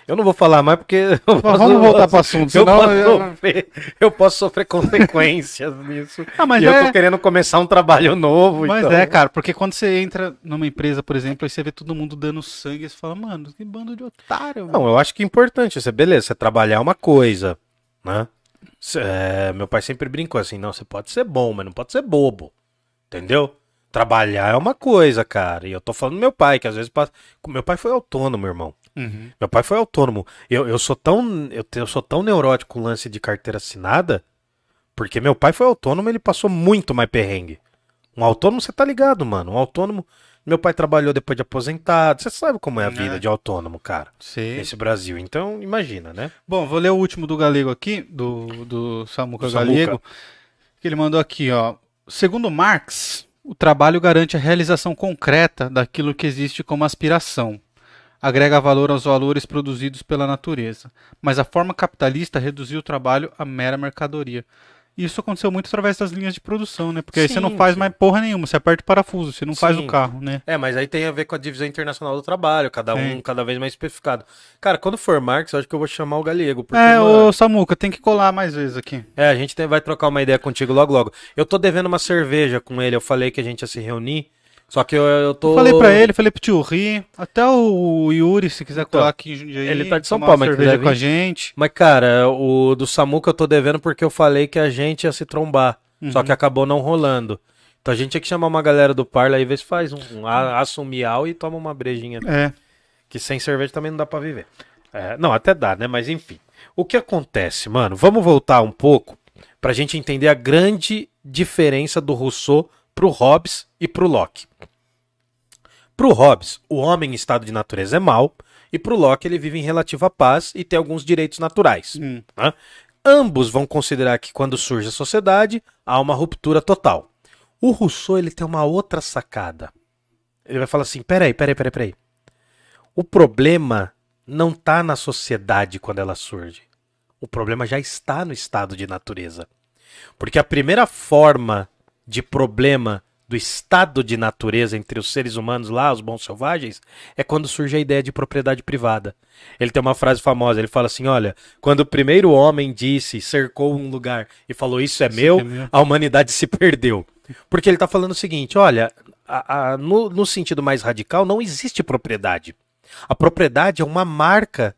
Eu não vou falar mais porque. eu posso- vamos voltar pro assunto, Eu, senão... posso eu- sofrer, eu posso sofrer consequências nisso. Ah, mas e eu é- tô querendo começar um trabalho novo. Mas então... é, cara, porque quando você entra numa empresa, por exemplo, aí você vê todo mundo dando sangue, e você fala, mano, que bando de otário, velho. Não, eu acho que é importante. Você, beleza, você trabalhar é uma coisa, né? É, meu pai sempre brincou assim, não, você pode ser bom, mas não pode ser bobo. Entendeu? Trabalhar é uma coisa, cara. E eu tô falando do meu pai, que às vezes passa. Meu pai foi autônomo, irmão. Uhum. Meu pai foi autônomo. Eu, eu sou tão eu, eu sou tão neurótico com o lance de carteira assinada, porque meu pai foi autônomo, ele passou muito mais perrengue. Um autônomo, você tá ligado, mano? Um autônomo, meu pai trabalhou depois de aposentado. Você sabe como é a É. vida de autônomo, cara, Sei. nesse Brasil. Então, imagina, né? Bom, vou ler o último do Galego aqui, do, do Samuca Do Samuca. Galego, que ele mandou aqui, ó. Segundo Marx, o trabalho garante a realização concreta daquilo que existe como aspiração. Agrega valor aos valores produzidos pela natureza. Mas a forma capitalista reduziu o trabalho a mera mercadoria. E isso aconteceu muito através das linhas de produção, né? Porque aí você não Sim, faz sim. mais porra nenhuma, você aperta o parafuso, você não faz Sim. o carro, né? É, mas aí tem a ver com a divisão internacional do trabalho, cada um cada vez mais especificado. Cara, quando for Marx, eu acho que eu vou chamar o Galego. Porque, é, mano, ô Samuca, tem que colar mais vezes aqui. É, a gente tem- vai trocar uma ideia contigo logo logo. Eu tô devendo uma cerveja com ele, eu falei que a gente ia se reunir, só que eu, eu tô... Falei pra ele, falei pro tio Ri, até o Yuri, se quiser Então, colar aqui em Jundiaí, ele tá de São Paulo, mas cerveja com a gente. Mas, cara, o do Samuca eu tô devendo porque eu falei que a gente ia se trombar, só Uhum. que acabou não rolando. Então a gente tinha que chamar uma galera do Parla aí, ver se faz um, um a- aço miau e toma uma brejinha. É, Que sem cerveja também não dá pra viver. É, não, até dá, né? Mas enfim. O que acontece, mano? Vamos voltar um pouco pra gente entender a grande diferença do Rousseau pro Hobbes e pro Locke. Pro Hobbes, o homem em estado de natureza é mau, e pro Locke ele vive em relativa paz e tem alguns direitos naturais. hum, né? Ambos vão considerar que quando surge a sociedade, há uma ruptura total. O Rousseau ele tem uma outra sacada. Ele vai falar assim: peraí, peraí, peraí, peraí. O problema não está na sociedade quando ela surge. O problema já está no estado de natureza. Porque a primeira forma de problema do estado de natureza entre os seres humanos lá, os bons selvagens, é quando surge a ideia de propriedade privada. Ele tem uma frase famosa, ele fala assim, olha, quando o primeiro homem disse, cercou um lugar e falou isso é, Isso meu, é meu. a humanidade se perdeu. Porque ele está falando o seguinte, olha, a- a- no, no sentido mais radical, não existe propriedade. A propriedade é uma marca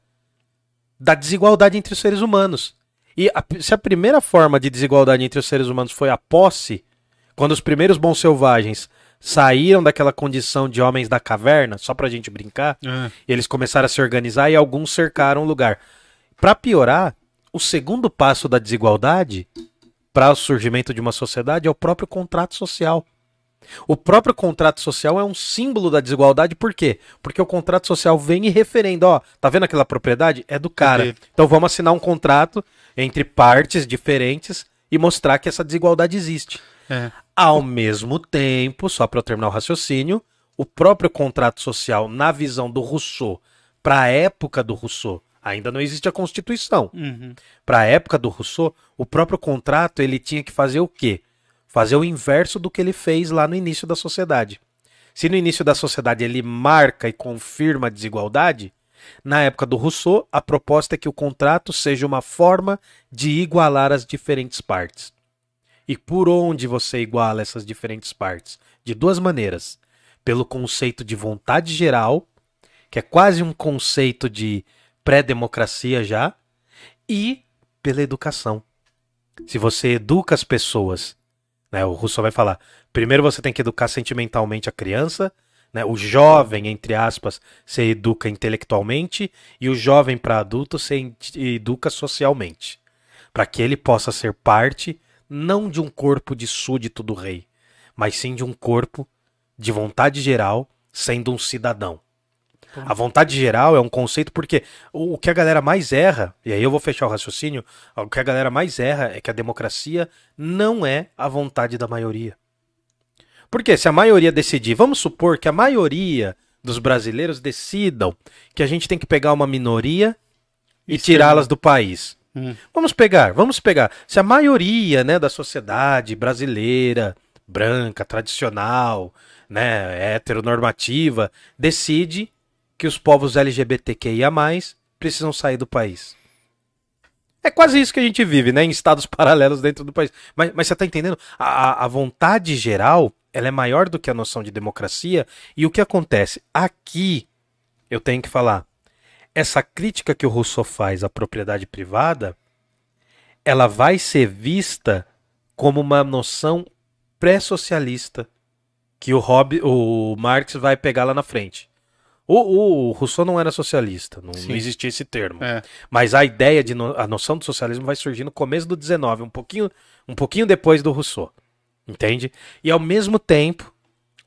da desigualdade entre os seres humanos. E a- se a primeira forma de desigualdade entre os seres humanos foi a posse, quando os primeiros bons selvagens saíram daquela condição de homens da caverna, só pra gente brincar, É. e eles começaram a se organizar e alguns cercaram o lugar. Pra piorar, o segundo passo da desigualdade para o surgimento de uma sociedade é o próprio contrato social. O próprio contrato social é um símbolo da desigualdade, por quê? Porque o contrato social vem e referenda, ó, tá vendo aquela propriedade? É do cara. Então vamos assinar um contrato entre partes diferentes e mostrar que essa desigualdade existe. É. Ao mesmo tempo, só para eu terminar o raciocínio, o próprio contrato social, na visão do Rousseau, para a época do Rousseau, ainda não existe a Constituição. Uhum. Para a época do Rousseau, o próprio contrato ele tinha que fazer o quê? Fazer o inverso do que ele fez lá no início da sociedade. Se no início da sociedade ele marca e confirma a desigualdade, na época do Rousseau, a proposta é que o contrato seja uma forma de igualar as diferentes partes. E por onde você iguala essas diferentes partes? De duas maneiras. Pelo conceito de vontade geral, que é quase um conceito de pré-democracia já, e pela educação. Se você educa as pessoas, né, o Rousseau vai falar, primeiro você tem que educar sentimentalmente a criança, né, o jovem, entre aspas, se educa intelectualmente, e o jovem para adulto se educa socialmente, para que ele possa ser parte não de um corpo de súdito do rei, mas sim de um corpo de vontade geral, sendo um cidadão. A vontade geral é um conceito porque o que a galera mais erra, e aí eu vou fechar o raciocínio, o que a galera mais erra é que a democracia não é a vontade da maioria. Porque se a maioria decidir, vamos supor que a maioria dos brasileiros decidam que a gente tem que pegar uma minoria e tirá-las do país. Hum. Vamos pegar, vamos pegar. Se a maioria, né, da sociedade brasileira, branca, tradicional, né, heteronormativa, decide que os povos LGBTQIA+, precisam sair do país. É quase isso que a gente vive, né, em estados paralelos dentro do país. Mas, mas você tá entendendo? A- a vontade geral, ela é maior do que a noção de democracia. E o que acontece? Aqui, eu tenho que falar, essa crítica que o Rousseau faz à propriedade privada, ela vai ser vista como uma noção pré-socialista que o, Hobbes, o Marx vai pegar lá na frente. O, o Rousseau não era socialista, não, não existia esse termo. É. Mas a ideia de no- a noção do socialismo vai surgir no começo do 19, um pouquinho, um pouquinho depois do Rousseau. Entende? E ao mesmo tempo,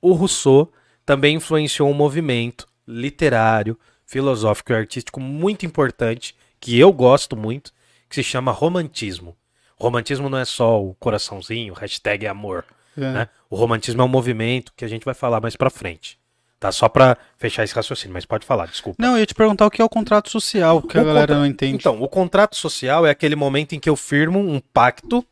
o Rousseau também influenciou um movimento literário, filosófico e artístico muito importante, que eu gosto muito, que se chama romantismo. Romantismo não é só o coraçãozinho, hashtag amor. É. né? O romantismo é um movimento que a gente vai falar mais pra frente. Tá? Só pra fechar esse raciocínio, mas pode falar, desculpa. Não, eu ia te perguntar o que é o contrato social, que a O galera contra- não entende. Então, o contrato social é aquele momento em que eu firmo um pacto,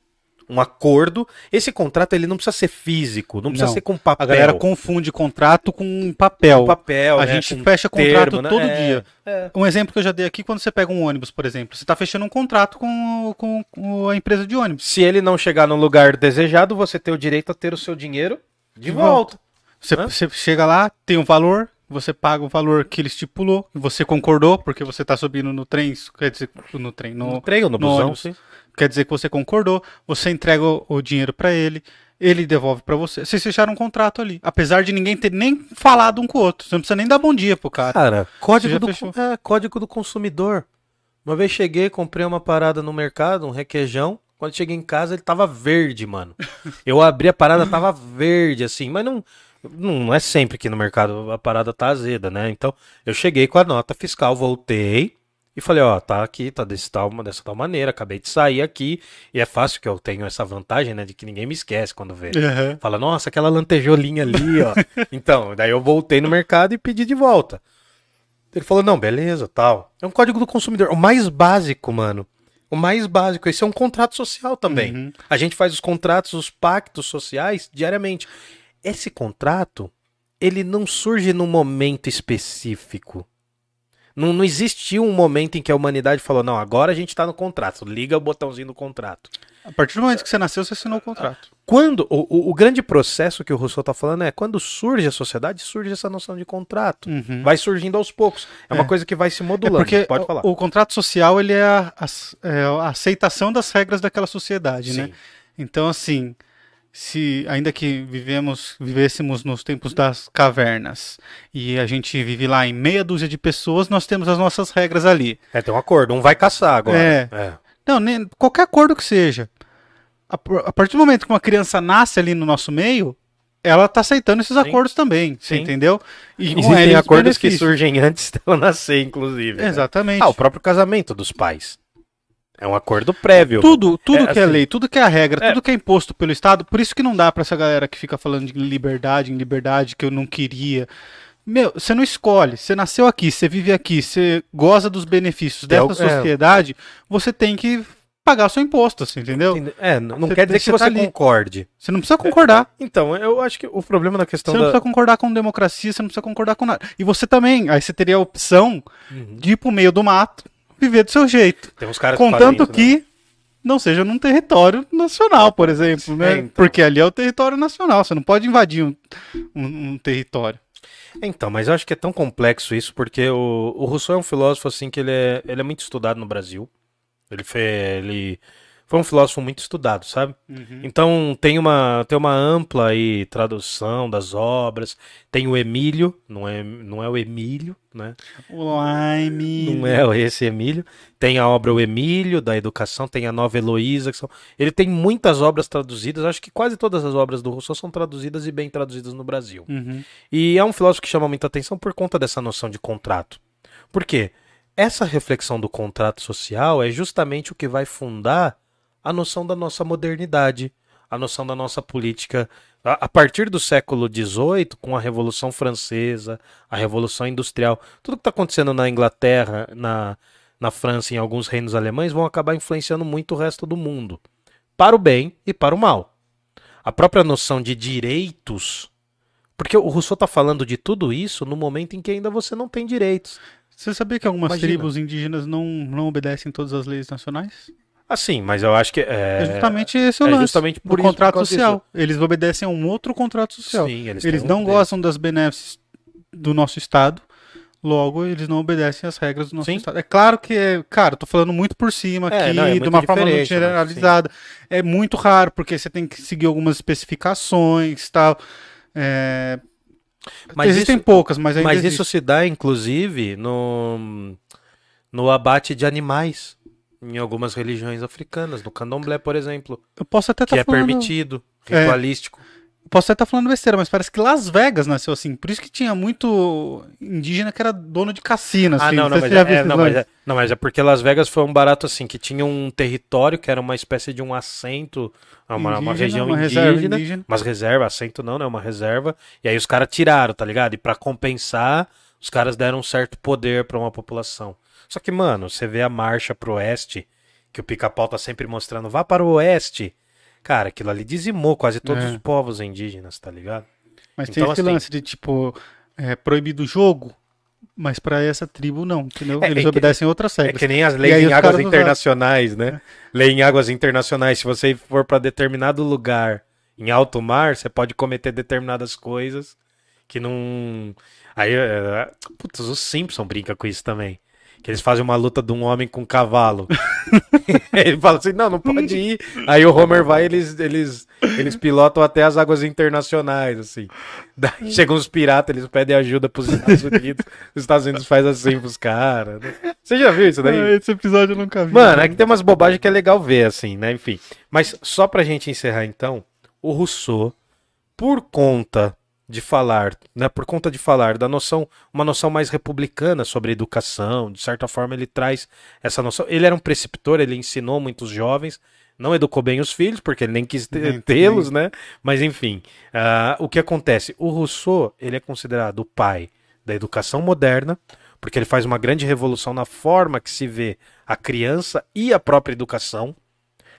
um acordo. Esse contrato ele não precisa ser físico, não precisa Não. ser com papel. a galera confunde contrato com papel. com papel, a né, gente com fecha contrato termo, né? todo É, dia. é. Um exemplo que eu já dei aqui, quando você pega um ônibus, por exemplo, você está fechando um contrato com, com- com a empresa de ônibus. Se ele não chegar no lugar desejado, você tem o direito a ter o seu dinheiro de, De volta. Você, Hã? você chega lá, tem um valor, você paga o valor que ele estipulou, você concordou, porque você está subindo no trem, quer dizer, no trem, no, No trem ou no busão, sim. Quer dizer que você concordou, você entrega o, o dinheiro para ele, ele devolve para você. Vocês fecharam um contrato ali, apesar de ninguém ter nem falado um com o outro. Você não precisa nem dar bom dia pro cara. Cara, código do, é, código do consumidor. Uma vez cheguei, comprei uma parada no mercado, um requeijão. Quando cheguei em casa, ele tava verde, mano. Eu abri a parada, tava verde, assim, mas não, não é sempre que no mercado a parada tá azeda, né? Então, eu cheguei com a nota fiscal, voltei e falei, ó, tá aqui, tá desse tal, dessa tal maneira, acabei de sair aqui, e é fácil que eu tenho essa vantagem, né, de que ninguém me esquece quando vê. Uhum. Fala, nossa, aquela lantejolinha ali, ó. então, daí eu voltei no mercado e pedi de volta. Ele falou, não, beleza, tal. É um código do consumidor. O mais básico, mano. O mais básico. Esse é um contrato social também. Uhum. A gente faz os contratos, os pactos sociais diariamente. Esse contrato, ele não surge num momento específico. Não, não existiu um momento em que a humanidade falou, não, agora a gente tá no contrato. Liga o botãozinho do contrato. A partir do momento que você nasceu, você assinou o contrato. Quando o, o, grande processo que o Rousseau tá falando é quando surge a sociedade, surge essa noção de contrato. Uhum. Vai surgindo aos poucos. É, uma É. coisa que vai se É modulando. porque Pode falar. o, o contrato social ele é a, a- é a aceitação das regras daquela sociedade, né? Sim. Então, assim, se ainda que vivemos, vivêssemos nos tempos das cavernas e a gente vive lá em meia dúzia de pessoas, nós temos as nossas regras ali. É, tem um acordo. Um vai caçar agora. É. é. Não, nem, qualquer acordo que seja. A, a partir do momento que uma criança nasce ali no nosso meio, ela tá aceitando esses Sim. acordos também, você Sim. entendeu? E Existem acordos que benefícios. surgem antes dela nascer, inclusive. né? Exatamente. Ah, o próprio casamento dos pais. É um acordo prévio. Tudo, tudo É, que é assim, lei, tudo que é a regra, é. tudo que é imposto pelo Estado, por isso que não dá pra essa galera que fica falando de liberdade, em liberdade, que eu não queria. Meu, você não escolhe, você nasceu aqui, você vive aqui, você goza dos benefícios É, dessa é. sociedade, você tem que pagar o seu imposto, assim, entendeu? É, não Você- quer dizer que você você tá ali. concorde. Você não precisa concordar. Então, eu acho que o problema da questão Você não da... precisa concordar com democracia, você não precisa concordar com nada. E você também, aí você teria a opção Uhum. de ir pro meio do mato, viver do seu jeito. Tem uns caras que Contanto isso, né? que não seja num território nacional, por exemplo, né? É, então. Porque ali é o território nacional, você não pode invadir um, um- um território. Então, mas eu acho que é tão complexo isso, porque o, o Rousseau é um filósofo, assim, que ele é, ele é muito estudado no Brasil. Ele foi, ele foi um filósofo muito estudado, sabe? Então tem uma, tem uma ampla aí tradução das obras. Tem o Emílio, não é, não é o Emílio, né? O Lime. Não é esse Emílio. Tem a obra O Emílio, da educação, tem a nova Heloísa. Que são... Ele tem muitas obras traduzidas. Acho que quase todas as obras do Rousseau são traduzidas e bem traduzidas no Brasil. Uhum. E é um filósofo que chama muita atenção por conta dessa noção de contrato. Por quê? Essa reflexão do contrato social é justamente o que vai fundar a noção da nossa modernidade, a noção da nossa política. A partir do século XVIII, com a Revolução Francesa, a Revolução Industrial, tudo que está acontecendo na Inglaterra, na, na França e em alguns reinos alemães vão acabar influenciando muito o resto do mundo, para o bem e para o mal. A própria noção de direitos porque o Rousseau está falando de tudo isso no momento em que ainda você não tem direitos. Você sabia que algumas Imagina. tribos indígenas não, não obedecem todas as leis nacionais? Assim, mas eu acho que É, é, justamente esse o é lance justamente por isso, por contrato causa social. Eles obedecem a um outro contrato social. Sim, eles, Eles não um gostam das benesses do nosso Estado, logo eles não obedecem às regras do nosso Sim. Estado. É claro que, é, cara, tô falando muito por cima É, aqui, não, é de uma forma muito né? generalizada. É muito raro, porque você tem que seguir algumas especificações tal. É, Mas existem isso- poucas, mas ainda Mas existe. isso se dá, inclusive, no, no abate de animais em algumas religiões africanas, no candomblé, por exemplo, Eu posso até que estar é falando... permitido, É. ritualístico. Posso até estar falando besteira, mas parece que Las Vegas nasceu assim. Por isso que tinha muito indígena que era dono de cassino. Assim. Ah, não, não, mas já é, viu é, não, mas é, não, mas é porque Las Vegas foi um barato assim, que tinha um território que era uma espécie de um assento, uma, uma Indígena, região uma indígena, reserva indígena. mas reserva, assento não, né, uma reserva, e aí os caras tiraram, tá ligado? E pra compensar, os caras deram um certo poder pra uma população. Só que, mano, você vê a marcha pro oeste, que o pica-pau tá sempre mostrando, vá para o oeste. Cara, aquilo ali dizimou quase todos É. os povos indígenas, tá ligado? Mas tem Então, esse assim- lance de tipo, é, proibido o jogo, mas pra essa tribo não, entendeu? É, Eles é obedecem outras É regras. que nem as leis aí em águas internacionais, né? Lei em águas internacionais. Se você for para determinado lugar em alto mar, você pode cometer determinadas coisas que não. Aí, é... putz, os Simpson brinca com isso também. Que eles fazem uma luta de um homem com um cavalo. Ele fala assim: não, não pode ir. Aí o Homer vai, eles, eles, eles pilotam até as águas internacionais, assim. Daí chegam os piratas, eles pedem ajuda pros Estados Unidos. Os Estados Unidos faz assim pros caras. né? Você já viu isso daí? Ah, esse episódio eu nunca vi. Mano, é que tem umas bobagens que é legal ver, assim, né? Enfim. Mas só pra gente encerrar, então, o Rousseau, por conta de falar, né? Por conta de falar da noção, uma noção mais republicana sobre educação, de certa forma ele traz essa noção. Ele era um preceptor, ele ensinou muitos jovens, não educou bem os filhos, porque ele nem quis tê-los, né? Mas enfim, ah, o que acontece? O Rousseau, ele é considerado o pai da educação moderna, porque ele faz uma grande revolução na forma que se vê a criança e a própria educação.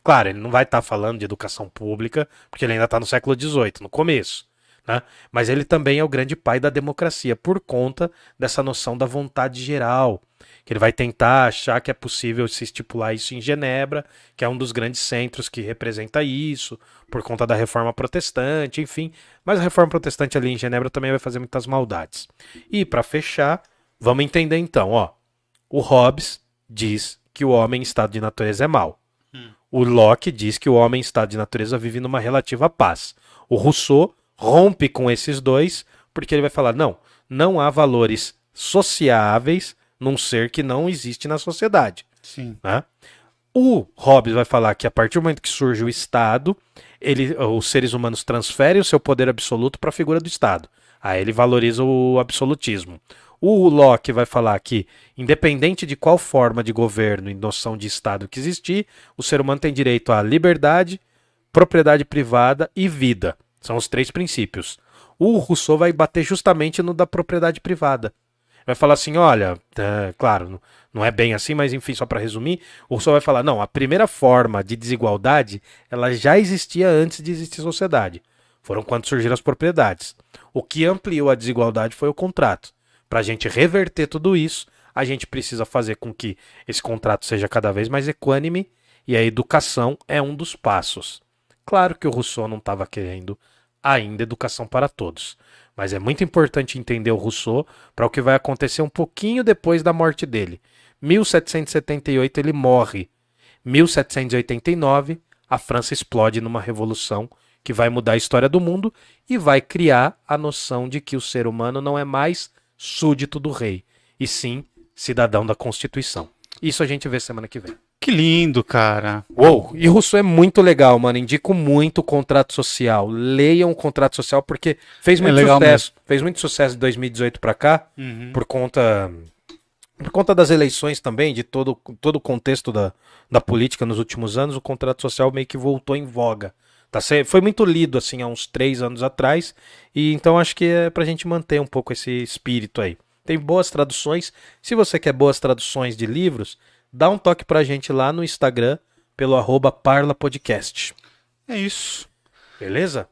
Claro, ele não vai estar falando de educação pública, porque ele ainda está no século XVIII, no começo. Né? Mas ele também é o grande pai da democracia, por conta dessa noção da vontade geral. Que ele vai tentar achar que é possível se estipular isso em Genebra, que é um dos grandes centros que representa isso, por conta da reforma protestante, enfim. Mas a reforma protestante ali em Genebra também vai fazer muitas maldades. E para fechar, vamos entender então, ó. O Hobbes diz que o homem em estado de natureza é mau. Hum. O Locke diz que o homem em estado de natureza vive numa relativa paz. O Rousseau rompe com esses dois, porque ele vai falar: não, não há valores sociáveis num ser que não existe na sociedade. Sim. Né? O Hobbes vai falar que a partir do momento que surge o Estado, ele, os seres humanos transferem o seu poder absoluto para a figura do Estado. Aí ele valoriza o absolutismo. O Locke vai falar que, independente de qual forma de governo e noção de Estado que existir, o ser humano tem direito à liberdade, propriedade privada e vida. São os três princípios. O Rousseau vai bater justamente no da propriedade privada. Vai falar assim: olha, é, claro, não é bem assim, mas enfim, só para resumir, o Rousseau vai falar: não, a primeira forma de desigualdade ela já existia antes de existir sociedade. Foram quando surgiram as propriedades. O que ampliou a desigualdade foi o contrato. Para a gente reverter tudo isso, a gente precisa fazer com que esse contrato seja cada vez mais equânime e a educação é um dos passos. Claro que o Rousseau não estava querendo ainda educação para todos. Mas é muito importante entender o Rousseau para o que vai acontecer um pouquinho depois da morte dele. 1778 ele morre. 1789 a França explode numa revolução que vai mudar a história do mundo e vai criar a noção de que o ser humano não é mais súdito do rei, e sim cidadão da Constituição. Isso a gente vê semana que vem. Que lindo, cara. Uou, e Rousseau é muito legal, mano. Indico muito o contrato social. Leiam o contrato social porque fez é muito é sucesso. Mesmo. Fez muito sucesso de 2018 para cá, uhum. por conta por conta das eleições também, de todo, todo o contexto da, da política nos últimos anos, o contrato social meio que voltou em voga. Tá, foi muito lido assim há uns três anos atrás, e então acho que é pra gente manter um pouco esse espírito aí. Tem boas traduções. Se você quer boas traduções de livros, dá um toque pra gente lá no Instagram, pelo arroba parlapodcast. É isso. Beleza?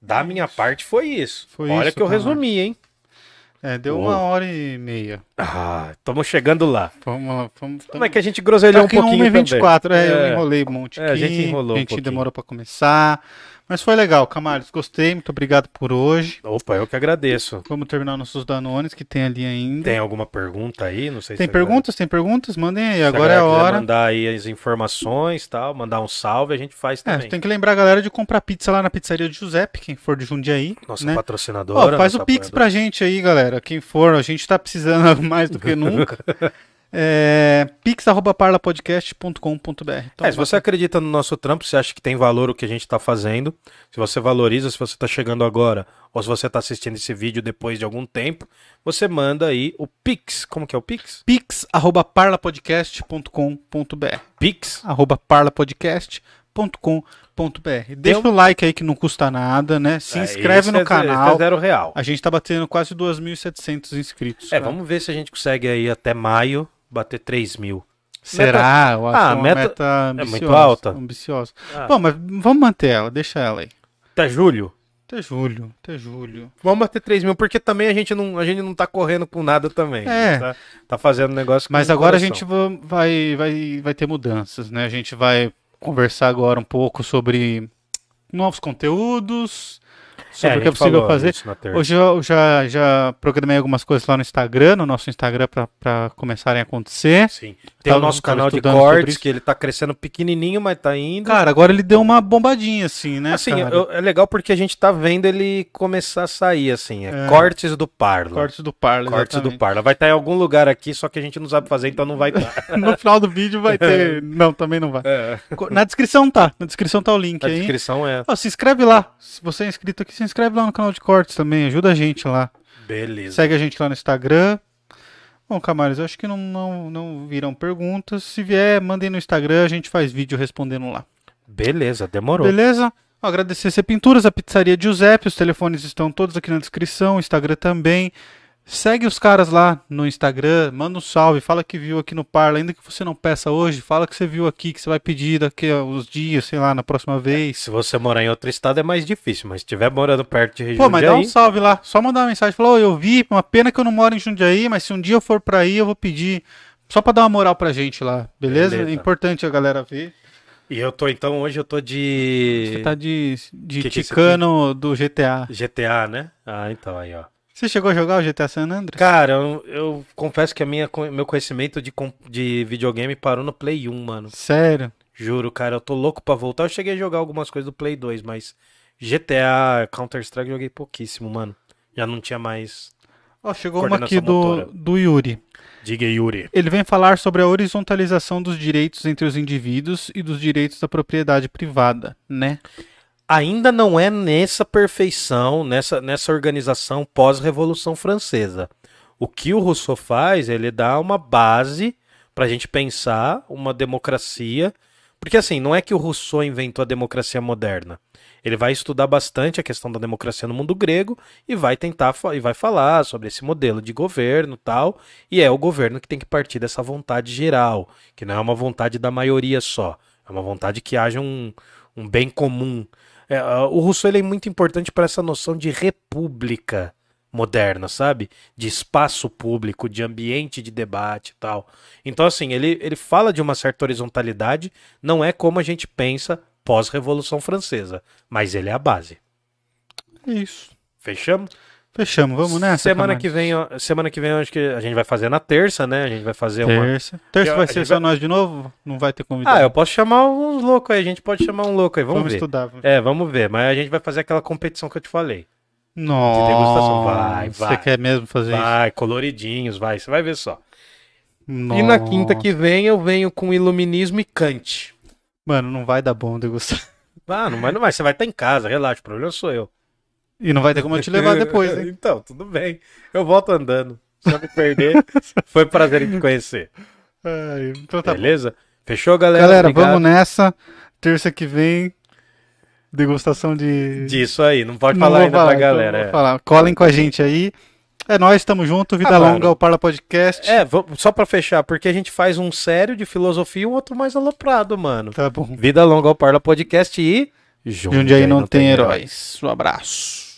Da minha parte foi isso. Foi Olha isso, que eu resumi, hein? É, deu uma hora e meia. Ah, estamos chegando lá. Vamos lá. Vamos, Como é que a gente groselhou tá um pouquinho 24, é, é, eu enrolei um monte aqui. É, a gente enrolou A gente um demorou para começar. Mas foi legal, Camargo. Gostei, muito obrigado por hoje. Opa, eu que agradeço. Vamos terminar nossos Danones que tem ali ainda. Tem alguma pergunta aí? Não sei Tem se perguntas? Tem perguntas? Mandem aí, se agora é a hora. mandar aí as informações tal, mandar um salve, a gente faz é, também. É, tem que lembrar a galera de comprar pizza lá na pizzaria de Giuseppe, quem for de Jundiaí. Nossa né? patrocinadora. Ó, faz o Pix pra gente aí, galera. Quem for, a gente tá precisando mais do que nunca. É, pix.parlapodcast.com.br. Então, é, se você acredita no nosso trampo, se acha que tem valor o que a gente está fazendo, se você valoriza, se você está chegando agora, ou se você está assistindo esse vídeo depois de algum tempo, você manda aí o Pix. Como que é o Pix? pix.parlapodcast.com.br pix.parlapodcast.com.br Deixa o like aí que não custa nada, né? Se é, inscreve no é, canal. É zero real. A gente tá batendo quase 2.700 inscritos. É, cara. vamos ver se a gente consegue aí até maio bater 3 mil. Será? Meta... Eu acho ah, meta... meta ambiciosa, é muito alta. Ambiciosa. Ah. Bom, mas vamos manter ela, deixa ela aí. Até julho? Até julho, até julho. Vamos bater 3 mil, porque também a gente não, a gente não tá correndo com nada também. É. Tá, tá, fazendo negócio Mas agora coração. a gente vai, vai, vai ter mudanças, né? A gente vai conversar agora um pouco sobre novos conteúdos, sobre é, o que é possível fazer. Hoje eu já, já programei algumas coisas lá no Instagram, no nosso Instagram, para começarem a acontecer. Sim. Tem o nosso canal de cortes, que ele tá crescendo pequenininho, mas tá indo. Cara, agora ele deu uma bombadinha, assim, né? Assim, eu, é legal porque a gente tá vendo ele começar a sair, assim. É, é. Cortes do Parla. Cortes do Parla, Cortes exatamente. do Parla. Vai estar tá em algum lugar aqui, só que a gente não sabe fazer, então não vai estar. Tá. no final do vídeo vai ter. não, também não vai. É. Na descrição tá. Na descrição tá o link Na aí. Na descrição é. se inscreve lá. Se você é inscrito aqui, se inscreve lá no canal de cortes também. Ajuda a gente lá. Beleza. Segue a gente lá no Instagram. Bom, Camares, eu acho que não, não, não viram perguntas. Se vier, mandem no Instagram, a gente faz vídeo respondendo lá. Beleza, demorou. Beleza? Agradecer a Pinturas, a pizzaria Giuseppe, os telefones estão todos aqui na descrição, o Instagram também. Segue os caras lá no Instagram, manda um salve, fala que viu aqui no Parla, ainda que você não peça hoje, fala que você viu aqui, que você vai pedir daqui a uns dias, sei lá, na próxima vez. Se você morar em outro estado é mais difícil, mas se estiver morando perto de Pô, mas dá um Jundiaí, salve lá, só mandar uma mensagem, falar, "Ô, eu vi, uma pena que eu não moro em Jundiaí, mas se um dia eu for pra aí, eu vou pedir, só pra dar uma moral pra gente lá, beleza? Beleza. É importante a galera ver. E eu tô, então, hoje eu tô de Você tá de, de Que que é ticano do GTA. GTA, né? Ah, então, aí, ó. Você chegou a jogar o GTA San Andreas? Cara, eu, eu confesso que a minha, meu conhecimento de, de videogame parou no Play 1, mano. Sério? Juro, cara, eu tô louco pra voltar. Eu cheguei a jogar algumas coisas do Play 2, mas GTA, Counter-Strike joguei pouquíssimo, mano. Já não tinha mais. Ó, chegou uma aqui do, motora. do Yuri. Diga, Yuri. Ele vem falar sobre a horizontalização dos direitos entre os indivíduos e dos direitos da propriedade privada, né? Ainda não é nessa perfeição, nessa, nessa organização pós-Revolução Francesa. O que o Rousseau faz, ele dá uma base pra gente pensar uma democracia. Porque assim, não é que o Rousseau inventou a democracia moderna. Ele vai estudar bastante a questão da democracia no mundo grego e vai tentar e vai falar sobre esse modelo de governo tal. E é o governo que tem que partir dessa vontade geral, que não é uma vontade da maioria só. É uma vontade que haja um, um bem comum. É, o Rousseau ele é muito importante para essa noção de república moderna, sabe? De espaço público, de ambiente de debate e tal. Então, assim, ele, ele fala de uma certa horizontalidade, não é como a gente pensa pós-Revolução Francesa, mas ele é a base. É isso. Fechamos? Fechamos, vamos nessa. semana que vem, semana que vem acho que a gente vai fazer na terça, né? A gente vai fazer uma Terça. Terça vai ser só vai- nós de novo? Não vai ter convidado? Ah, eu posso chamar uns loucos aí, a gente pode chamar um louco aí, vamos, Vamos ver. estudar. vamos- É, vamos ver, mas a gente vai fazer aquela competição que eu te falei. Nossa, degustação. Vai, Você vai. quer mesmo fazer Vai, coloridinhos, vai, você vai ver só. isso? E na Nossa. quinta que vem eu venho com iluminismo e Kant. Mano, não vai dar bom degustar. Ah, não vai, não vai, você vai estar em casa, relaxa, o problema sou eu. E não vai ter como eu te levar depois, hein? então, tudo bem. Eu volto andando. Se eu me perder, foi um prazer em te conhecer. Ai, então tá bom. Beleza? Fechou, galera? Galera, Obrigado. vamos nessa. Terça que vem, degustação de. Disso aí, não pode Não falar ainda falar, pra então galera. vou é. falar. Colhem com a gente aí. É nóis, tamo junto. Vida Ah, longa, o Parla Podcast. É, só pra fechar, porque a gente faz um sério de filosofia e um outro mais aloprado, mano. Tá bom. Vida longa ao Parla Podcast e. Jundiaí não tem heróis. Um abraço.